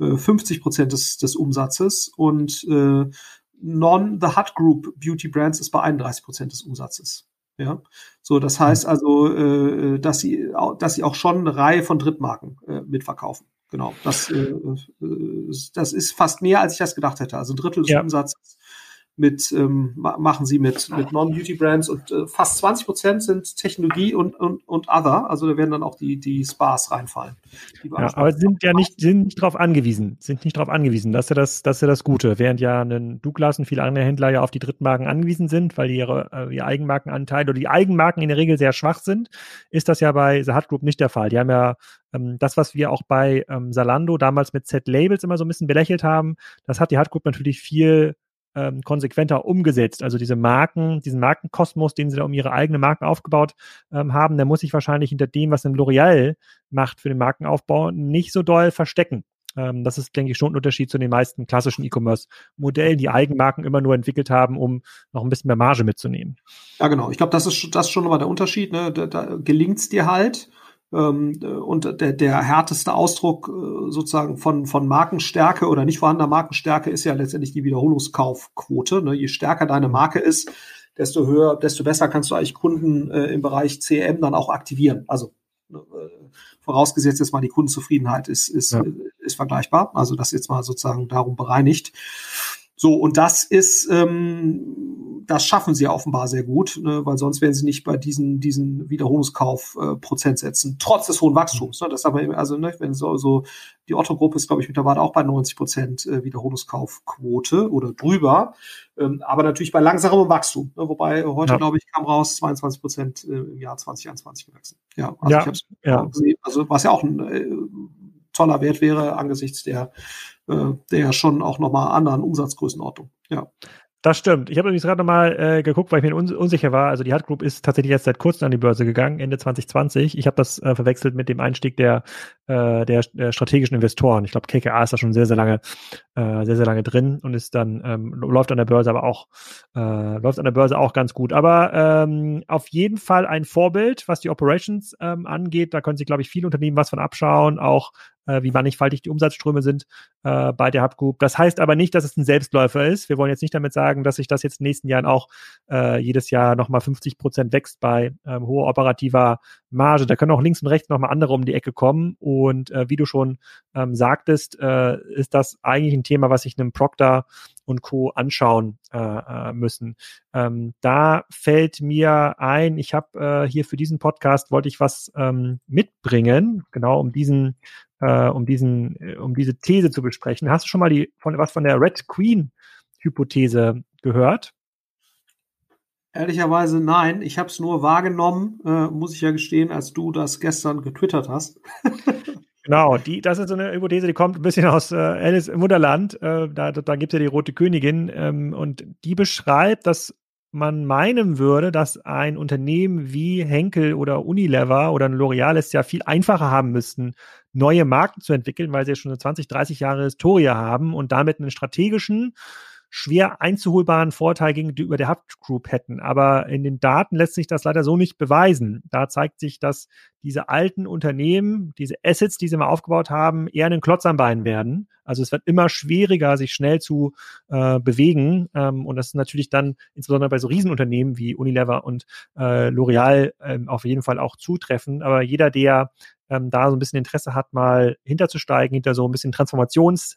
äh, 50 Prozent des, des Umsatzes und äh, Non-The Hut Group Beauty Brands ist bei 31 Prozent des Umsatzes. Ja, so das heißt also, äh, dass sie, dass sie auch schon eine Reihe von Drittmarken äh, mitverkaufen. Genau, das, äh, äh das ist fast mehr, als ich das gedacht hätte. Also ein Drittel des ja. Umsatzes mit ähm, machen sie mit mit Non-Beauty-Brands und äh, fast 20 Prozent sind Technologie und, und und Other. Also da werden dann auch die die Spas reinfallen. Ja, aber sind ja nicht sind nicht darauf angewiesen, sind nicht darauf angewiesen. Das ist ja das das ist ja das Gute. Während ja ein Douglas und viele andere Händler ja auf die Drittmarken angewiesen sind, weil ihre äh, ihr Eigenmarkenanteil oder die Eigenmarken in der Regel sehr schwach sind, ist das ja bei The Hut Group nicht der Fall. Die haben ja ähm, das, was wir auch bei ähm, Zalando damals mit Z-Labels immer so ein bisschen belächelt haben, das hat die Hut Group natürlich viel ähm, konsequenter umgesetzt. Also diese Marken, diesen Markenkosmos, den sie da um ihre eigenen Marken aufgebaut ähm, haben, der muss sich wahrscheinlich hinter dem, was ein L'Oreal macht für den Markenaufbau, nicht so doll verstecken. Ähm, das ist, denke ich, schon ein Unterschied zu den meisten klassischen E-Commerce-Modellen, die Eigenmarken immer nur entwickelt haben, um noch ein bisschen mehr Marge mitzunehmen. Ja, genau. Ich glaube, das ist das ist schon nochmal der Unterschied. Ne? Da, da gelingt es dir halt, ähm, und der, der härteste Ausdruck äh, sozusagen von, von Markenstärke oder nicht vorhandener Markenstärke ist ja letztendlich die Wiederholungskaufquote. Ne? Je stärker deine Marke ist, desto höher, desto besser kannst du eigentlich Kunden äh, im Bereich CM dann auch aktivieren. Also ne, äh, vorausgesetzt jetzt mal die Kundenzufriedenheit ist, ist, ja. ist vergleichbar. Also das jetzt mal sozusagen darum bereinigt. So, und das ist, ähm, das schaffen sie offenbar sehr gut, ne, weil sonst wären sie nicht bei diesen, diesen Wiederholungskauf-Prozentsätzen, äh, trotz des hohen Wachstums. Ne, das aber, also, ne, wenn so, so die Otto-Gruppe ist, glaube ich, mittlerweile auch bei 90 Prozent äh, Wiederholungskaufquote oder drüber, ähm, aber natürlich bei langsamem Wachstum. Ne, wobei heute, ja. glaube ich, kam raus 22 Prozent äh, im Jahr 2021 gewachsen. Ja, also ja, ich hab's ja. gesehen, also was ja auch ein äh, toller Wert wäre angesichts der äh, der ja schon auch nochmal anderen Umsatzgrößenordnung. Ja. Das stimmt. Ich habe übrigens gerade nochmal äh, geguckt, weil ich mir un unsicher war. Also die Hut Group ist tatsächlich jetzt seit kurzem an die Börse gegangen, Ende 2020. Ich habe das äh, verwechselt mit dem Einstieg der, äh, der, der strategischen Investoren. Ich glaube, KKA ist da schon sehr, sehr lange, äh, sehr, sehr lange drin und ist dann, ähm, läuft an der Börse aber auch, äh, läuft an der Börse auch ganz gut. Aber ähm, auf jeden Fall ein Vorbild, was die Operations ähm, angeht. Da können sich, glaube ich, viele Unternehmen was von abschauen, auch äh, wie mannigfaltig die Umsatzströme sind äh, bei der Hub Group. Das heißt aber nicht, dass es ein Selbstläufer ist. Wir wollen jetzt nicht damit sagen, dass sich das jetzt in den nächsten Jahren auch äh, jedes Jahr nochmal 50 Prozent wächst bei ähm, hoher operativer Marge. Da können auch links und rechts nochmal andere um die Ecke kommen. Und äh, wie du schon ähm, sagtest, äh, ist das eigentlich ein Thema, was sich einem Proctor und Co. anschauen äh, äh, müssen. Ähm, da fällt mir ein, ich habe äh, hier für diesen Podcast wollte ich was ähm, mitbringen, genau um diesen, äh, um diesen, äh, um diese These zu besprechen. Hast du schon mal die von was von der Red Queen Hypothese gehört? Ehrlicherweise nein. Ich habe es nur wahrgenommen, äh, muss ich ja gestehen, als du das gestern getwittert hast. Genau, die, das ist so eine Hypothese, die kommt ein bisschen aus äh, Alice im Wunderland. Äh, da da gibt es ja die Rote Königin ähm, und die beschreibt, dass man meinen würde, dass ein Unternehmen wie Henkel oder Unilever oder L'Oreal es ja viel einfacher haben müssten, neue Marken zu entwickeln, weil sie ja schon eine 20, 30 Jahre Historie haben und damit einen strategischen schwer einzuholbaren Vorteil gegenüber der Hub Group hätten. Aber in den Daten lässt sich das leider so nicht beweisen. Da zeigt sich, dass diese alten Unternehmen, diese Assets, die sie mal aufgebaut haben, eher einen Klotz am Bein werden. Also es wird immer schwieriger, sich schnell zu äh, bewegen. Ähm, und das ist natürlich dann insbesondere bei so Riesenunternehmen wie Unilever und äh, L'Oreal äh, auf jeden Fall auch zutreffen. Aber jeder, der ähm, da so ein bisschen Interesse hat, mal hinterzusteigen, hinter so ein bisschen Transformations-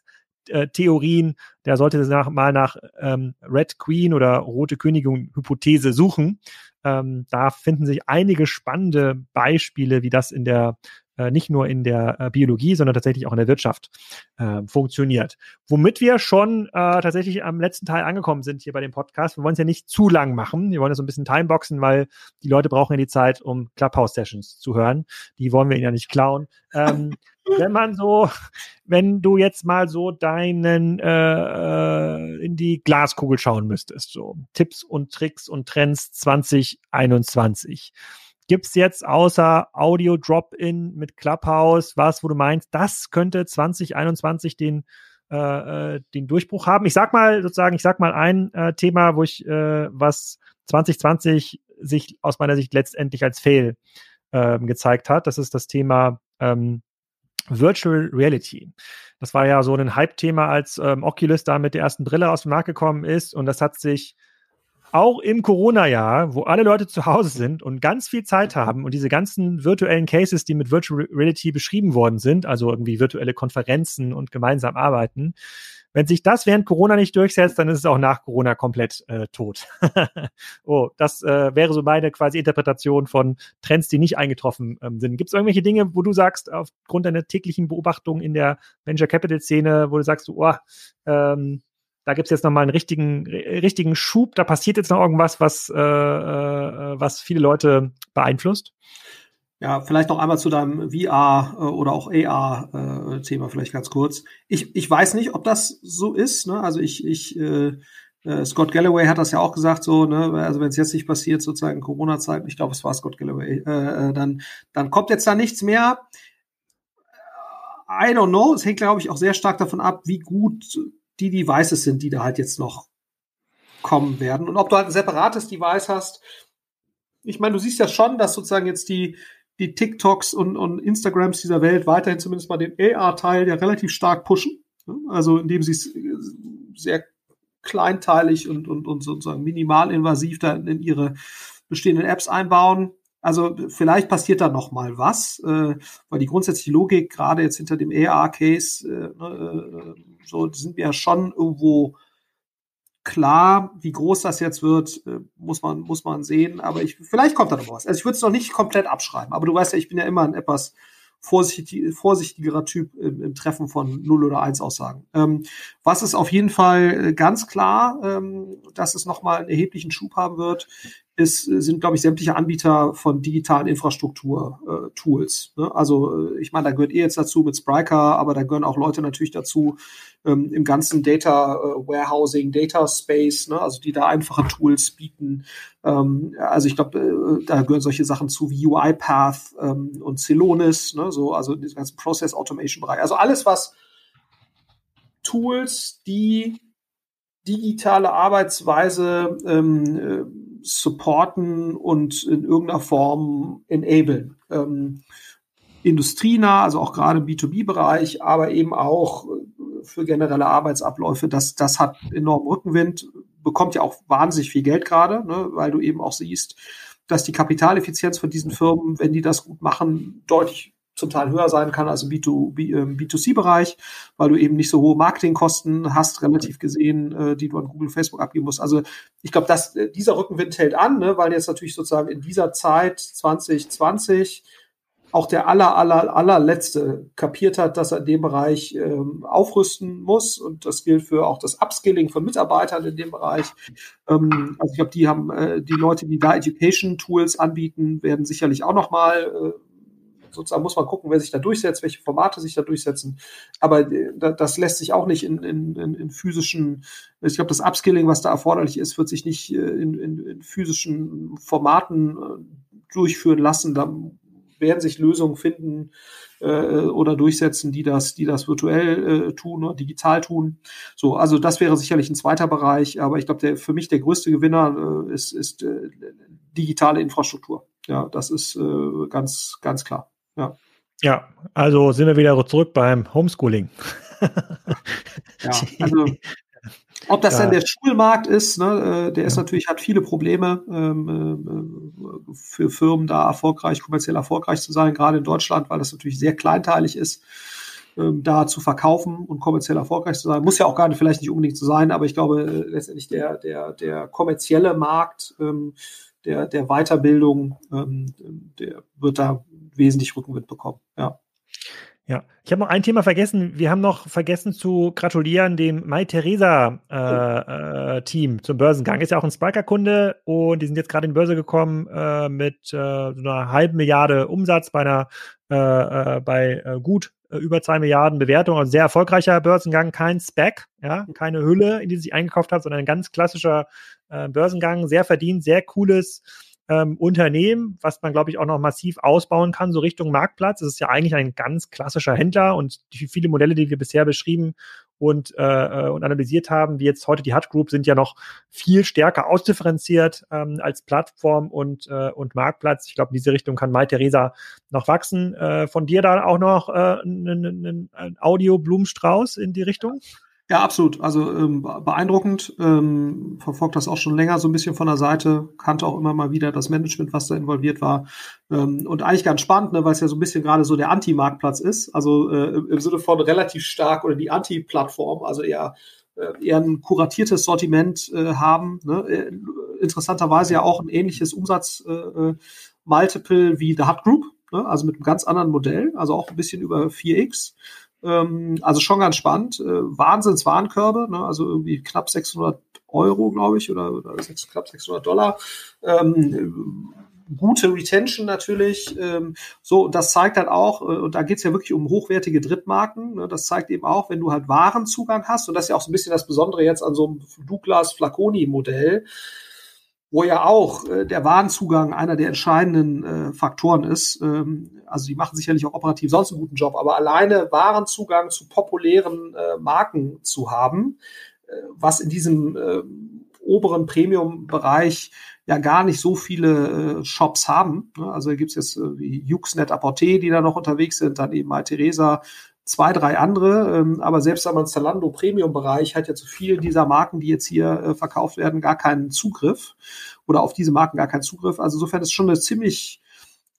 äh, Theorien, der sollte nach, mal nach ähm, Red Queen oder Rote Königin Hypothese suchen. Ähm, da finden sich einige spannende Beispiele, wie das in der nicht nur in der äh, Biologie, sondern tatsächlich auch in der Wirtschaft äh, funktioniert. Womit wir schon äh, tatsächlich am letzten Teil angekommen sind hier bei dem Podcast. Wir wollen es ja nicht zu lang machen. Wir wollen ja so ein bisschen timeboxen, weil die Leute brauchen ja die Zeit, um Clubhouse-Sessions zu hören. Die wollen wir ihnen ja nicht klauen. Ähm, wenn man so, wenn du jetzt mal so deinen äh, äh, in die Glaskugel schauen müsstest, so Tipps und Tricks und Trends 2021. Gibt's jetzt außer Audio Drop-in mit Clubhouse was, wo du meinst, das könnte 2021 den äh, äh, den Durchbruch haben? Ich sag mal sozusagen, ich sag mal ein äh, Thema, wo ich äh, was 2020 sich aus meiner Sicht letztendlich als Fail äh, gezeigt hat. Das ist das Thema ähm, Virtual Reality. Das war ja so ein Hype-Thema, als ähm, Oculus da mit der ersten Brille aus dem Markt gekommen ist. Und das hat sich auch im Corona-Jahr, wo alle Leute zu Hause sind und ganz viel Zeit haben und diese ganzen virtuellen Cases, die mit Virtual Reality beschrieben worden sind, also irgendwie virtuelle Konferenzen und gemeinsam arbeiten, wenn sich das während Corona nicht durchsetzt, dann ist es auch nach Corona komplett äh, tot. oh, das äh, wäre so meine quasi Interpretation von Trends, die nicht eingetroffen ähm, sind. Gibt es irgendwelche Dinge, wo du sagst, aufgrund deiner täglichen Beobachtung in der Venture Capital Szene, wo du sagst, oh, ähm, da gibt's jetzt nochmal einen richtigen, richtigen Schub, da passiert jetzt noch irgendwas, was, äh, äh, was viele Leute beeinflusst? Ja, vielleicht noch einmal zu deinem VR äh, oder auch AR-Thema äh, vielleicht ganz kurz. Ich, ich weiß nicht, ob das so ist. Ne? Also ich, ich äh, äh, Scott Galloway hat das ja auch gesagt, so, ne, also wenn es jetzt nicht passiert, sozusagen Corona-Zeiten, ich glaube, es war Scott Galloway, äh, äh, dann, dann kommt jetzt da nichts mehr. I don't know. Es hängt, glaube ich, auch sehr stark davon ab, wie gut die Devices sind, die da halt jetzt noch kommen werden. Und ob du halt ein separates Device hast. Ich meine, du siehst ja schon, dass sozusagen jetzt die, die TikToks und, und Instagrams dieser Welt weiterhin zumindest mal den AR-Teil ja relativ stark pushen. Also indem sie es äh, sehr kleinteilig und, und, und sozusagen minimalinvasiv da in ihre bestehenden Apps einbauen. Also vielleicht passiert da noch mal was, äh, weil die grundsätzliche Logik gerade jetzt hinter dem AR-Case, äh, ne, äh, so sind wir ja schon irgendwo klar, wie groß das jetzt wird, äh, muss man, muss man sehen. Aber ich, vielleicht kommt da noch was. Also ich würde es noch nicht komplett abschreiben. Aber du weißt ja, ich bin ja immer ein etwas vorsichtig, vorsichtigerer Typ im, im, Treffen von 0 oder 1 Aussagen. Ähm, was ist auf jeden Fall äh, ganz klar, ähm, dass es nochmal einen erheblichen Schub haben wird, ist, sind, glaube ich, sämtliche Anbieter von digitalen Infrastruktur-Tools. Äh, ne? Also äh, ich meine, da gehört ihr jetzt dazu mit Spryker, aber da gehören auch Leute natürlich dazu ähm, im ganzen Data äh, Warehousing, Data Space, ne? also die da einfache Tools bieten. Ähm, also ich glaube, äh, da gehören solche Sachen zu wie UiPath ähm, und Celonis, ne? so, also diesen ganzen Process Automation Bereich. Also alles, was Tools, die digitale Arbeitsweise ähm, äh, supporten und in irgendeiner Form enablen. Ähm, industrienah, also auch gerade im B2B-Bereich, aber eben auch äh, für generelle Arbeitsabläufe, das, das hat enormen Rückenwind, bekommt ja auch wahnsinnig viel Geld gerade, ne, weil du eben auch siehst, dass die Kapitaleffizienz von diesen Firmen, wenn die das gut machen, deutlich zum Teil höher sein kann als im B2, c weil du eben nicht so hohe Marketingkosten hast, relativ gesehen, äh, die du an Google, Facebook abgeben musst. Also ich glaube, dass äh, dieser Rückenwind hält an, ne, weil jetzt natürlich sozusagen in dieser Zeit 2020 auch der aller, aller, allerletzte kapiert hat, dass er in dem Bereich ähm, aufrüsten muss. Und das gilt für auch das Upskilling von Mitarbeitern in dem Bereich. Ähm, also ich glaube, die haben äh, die Leute, die da Education Tools anbieten, werden sicherlich auch nochmal äh, sozusagen muss man gucken, wer sich da durchsetzt, welche Formate sich da durchsetzen. Aber äh, das lässt sich auch nicht in, in, in, physischen, ich glaube, das Upskilling, was da erforderlich ist, wird sich nicht äh, in, in, physischen Formaten äh, durchführen lassen. Da werden sich Lösungen finden äh, oder durchsetzen, die das, die das virtuell äh, tun oder digital tun. So, also das wäre sicherlich ein zweiter Bereich, aber ich glaube, der für mich der größte Gewinner äh, ist, ist äh, digitale Infrastruktur. Ja, das ist äh, ganz, ganz klar. Ja. Ja, also sind wir wieder zurück beim Homeschooling. ja, also ob das ja. dann der Schulmarkt ist, ne, äh, der ist ja. natürlich, hat viele Probleme ähm, äh, für Firmen da erfolgreich, kommerziell erfolgreich zu sein, gerade in Deutschland, weil das natürlich sehr kleinteilig ist, ähm, da zu verkaufen und kommerziell erfolgreich zu sein. Muss ja auch gar nicht, vielleicht nicht unbedingt so sein, aber ich glaube äh, letztendlich der, der, der kommerzielle Markt ähm, der, der Weiterbildung, ähm, der wird da wesentlich Rückenwind bekommen. Ja. Ja, ich habe noch ein Thema vergessen. Wir haben noch vergessen zu gratulieren dem Mai Theresa äh, äh, Team zum Börsengang. Ist ja auch ein Spiker-Kunde und die sind jetzt gerade in die Börse gekommen äh, mit äh, so einer halben Milliarde Umsatz bei einer äh, äh, bei gut über zwei Milliarden Bewertung. Also sehr erfolgreicher Börsengang, kein Spec, ja, keine Hülle, in die sie sich eingekauft hat, sondern ein ganz klassischer Börsengang, sehr verdient, sehr cooles ähm, Unternehmen, was man, glaube ich, auch noch massiv ausbauen kann, so Richtung Marktplatz. Es ist ja eigentlich ein ganz klassischer Händler und die viele Modelle, die wir bisher beschrieben und, äh, und analysiert haben, wie jetzt heute die Hut Group, sind ja noch viel stärker ausdifferenziert ähm, als Plattform und, äh, und Marktplatz. Ich glaube, in diese Richtung kann Mai Theresa noch wachsen. Äh, von dir da auch noch äh, ein, Audio-Blumenstrauß in die Richtung? Absolut. Also ähm, beeindruckend. Ähm, verfolgt das auch schon länger so ein bisschen von der Seite. Kannte auch immer mal wieder das Management, was da involviert war. Ähm, und eigentlich ganz spannend, ne, weil es ja so ein bisschen gerade so der Anti-Marktplatz ist. Also äh, im Sinne von relativ stark oder die Anti-Plattform, also eher äh, eher ein kuratiertes Sortiment äh, haben. Ne? Äh, interessanterweise ja auch ein ähnliches Umsatz-Multiple äh, äh wie The Hut Group, ne? also mit einem ganz anderen Modell, also auch ein bisschen über 4x. Ähm, also schon ganz spannend. Äh, Wahnsinns-Warenkörbe, ne? also irgendwie knapp 600 Euro, glaube ich, oder, oder 6, knapp 600 Dollar. Ähm, gute Retention natürlich. Ähm, so, das zeigt halt auch, äh, und da geht's ja wirklich um hochwertige Drittmarken. Ne? Das zeigt eben auch, wenn du halt Warenzugang hast, und das ist ja auch so ein bisschen das Besondere jetzt an so einem Douglas Flaconi-Modell, wo ja auch äh, der Warenzugang einer der entscheidenden äh, Faktoren ist. Ähm, also die machen sicherlich auch operativ sonst einen guten Job, aber alleine Warenzugang zu populären äh, Marken zu haben, äh, was in diesem äh, oberen Premium-Bereich ja gar nicht so viele äh, Shops haben. Ne? Also gibt's jetzt äh, wie Yuxnet Apporté, die da noch unterwegs sind, dann eben mal Theresa, zwei, drei andere. Ähm, aber selbst man Zalando Premium-Bereich hat ja zu vielen dieser Marken, die jetzt hier äh, verkauft werden, gar keinen Zugriff oder auf diese Marken gar keinen Zugriff. Also insofern ist schon eine ziemlich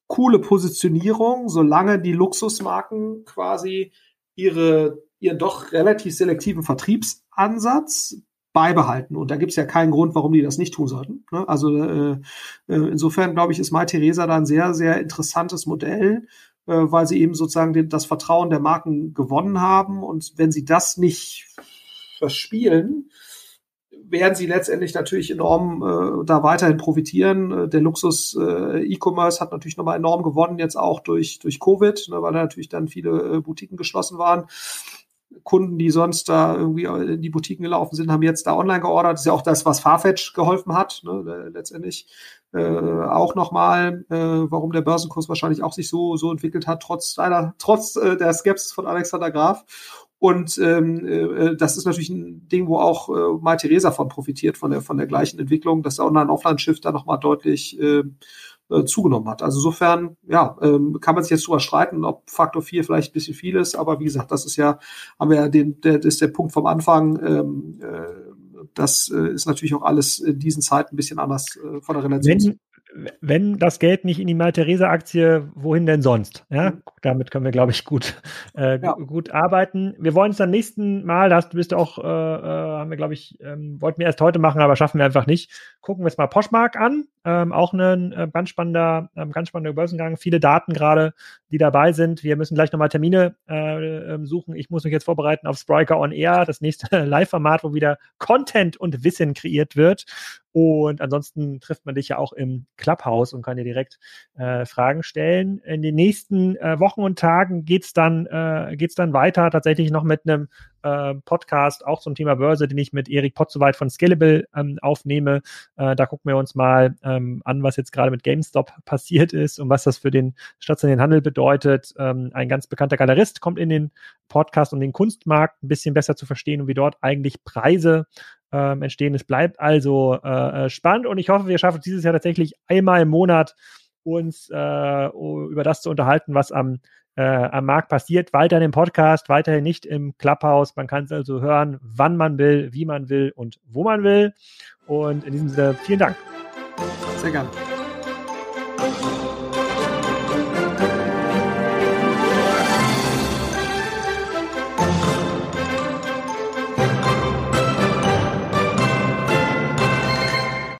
coole Positionierung, solange die Luxusmarken quasi ihre, ihren doch relativ selektiven Vertriebsansatz beibehalten. Und da gibt es ja keinen Grund, warum die das nicht tun sollten. Ne? Also äh, äh, insofern, glaube ich, ist Mai Theresa da ein sehr, sehr interessantes Modell, äh, weil sie eben sozusagen den, das Vertrauen der Marken gewonnen haben. Und wenn sie das nicht verspielen, werden sie letztendlich natürlich enorm äh, da weiterhin profitieren. Äh, der Luxus äh, E-Commerce hat natürlich nochmal enorm gewonnen, jetzt auch durch, durch Covid, ne, weil da natürlich dann viele äh, Boutiquen geschlossen waren. Kunden, die sonst da irgendwie in die Boutiquen gelaufen sind, haben jetzt da online geordert. Das ist ja auch das, was Farfetch geholfen hat, ne, letztendlich äh, auch nochmal, äh, warum der Börsenkurs wahrscheinlich auch sich so so entwickelt hat, trotz leider trotz äh, der Skepsis von Alexander Graf. Und ähm, äh, das ist natürlich ein Ding, wo auch äh, Mai Theresa von profitiert, von der, von der gleichen Entwicklung, dass der Online-Offline-Shift da nochmal deutlich äh, äh, zugenommen hat. Also insofern, ja, ähm, kann man sich jetzt drüber streiten, ob Faktor 4 vielleicht ein bisschen viel ist, aber wie gesagt, das ist ja, haben wir ja den, der, das ist der Punkt vom Anfang, ähm, äh, das äh, ist natürlich auch alles in diesen Zeiten ein bisschen anders äh, von der Relation. Wenn, wenn das Geld nicht in die Mal-Theresa-Aktie, wohin denn sonst? Ja, mhm. damit können wir, glaube ich, gut, äh, ja. gut arbeiten. Wir wollen es dann nächsten Mal, da hast, bist du auch, äh, äh, haben wir, glaube ich, ähm, wollten wir erst heute machen, aber schaffen wir einfach nicht. Gucken wir uns mal Poshmark an. Ähm, auch ein äh, ganz spannender, ähm, ganz spannender Börsengang. Viele Daten gerade, die dabei sind. Wir müssen gleich nochmal Termine äh, ähm, suchen. Ich muss mich jetzt vorbereiten auf Spriker on Air, das nächste Live-Format, wo wieder Content und Wissen kreiert wird. Und ansonsten trifft man dich ja auch im Clubhouse und kann dir direkt äh, Fragen stellen. In den nächsten äh, Wochen und Tagen geht's dann, äh, dann weiter, tatsächlich noch mit einem äh, Podcast, auch zum Thema Börse, den ich mit Erik Potzowait von Scalable ähm, aufnehme. Äh, da gucken wir uns mal ähm, an, was jetzt gerade mit GameStop passiert ist und was das für den stationären Handel bedeutet. Ähm, ein ganz bekannter Galerist kommt in den Podcast, um den Kunstmarkt ein bisschen besser zu verstehen und wie dort eigentlich Preise ähm, entstehen. Es bleibt also äh, äh, spannend und ich hoffe, wir schaffen dieses Jahr tatsächlich einmal im Monat uns äh, über das zu unterhalten, was am, äh, am Markt passiert. Weiterhin im Podcast, weiterhin nicht im Clubhouse. Man kann es also hören, wann man will, wie man will und wo man will. Und in diesem Sinne, vielen Dank. Sehr gerne.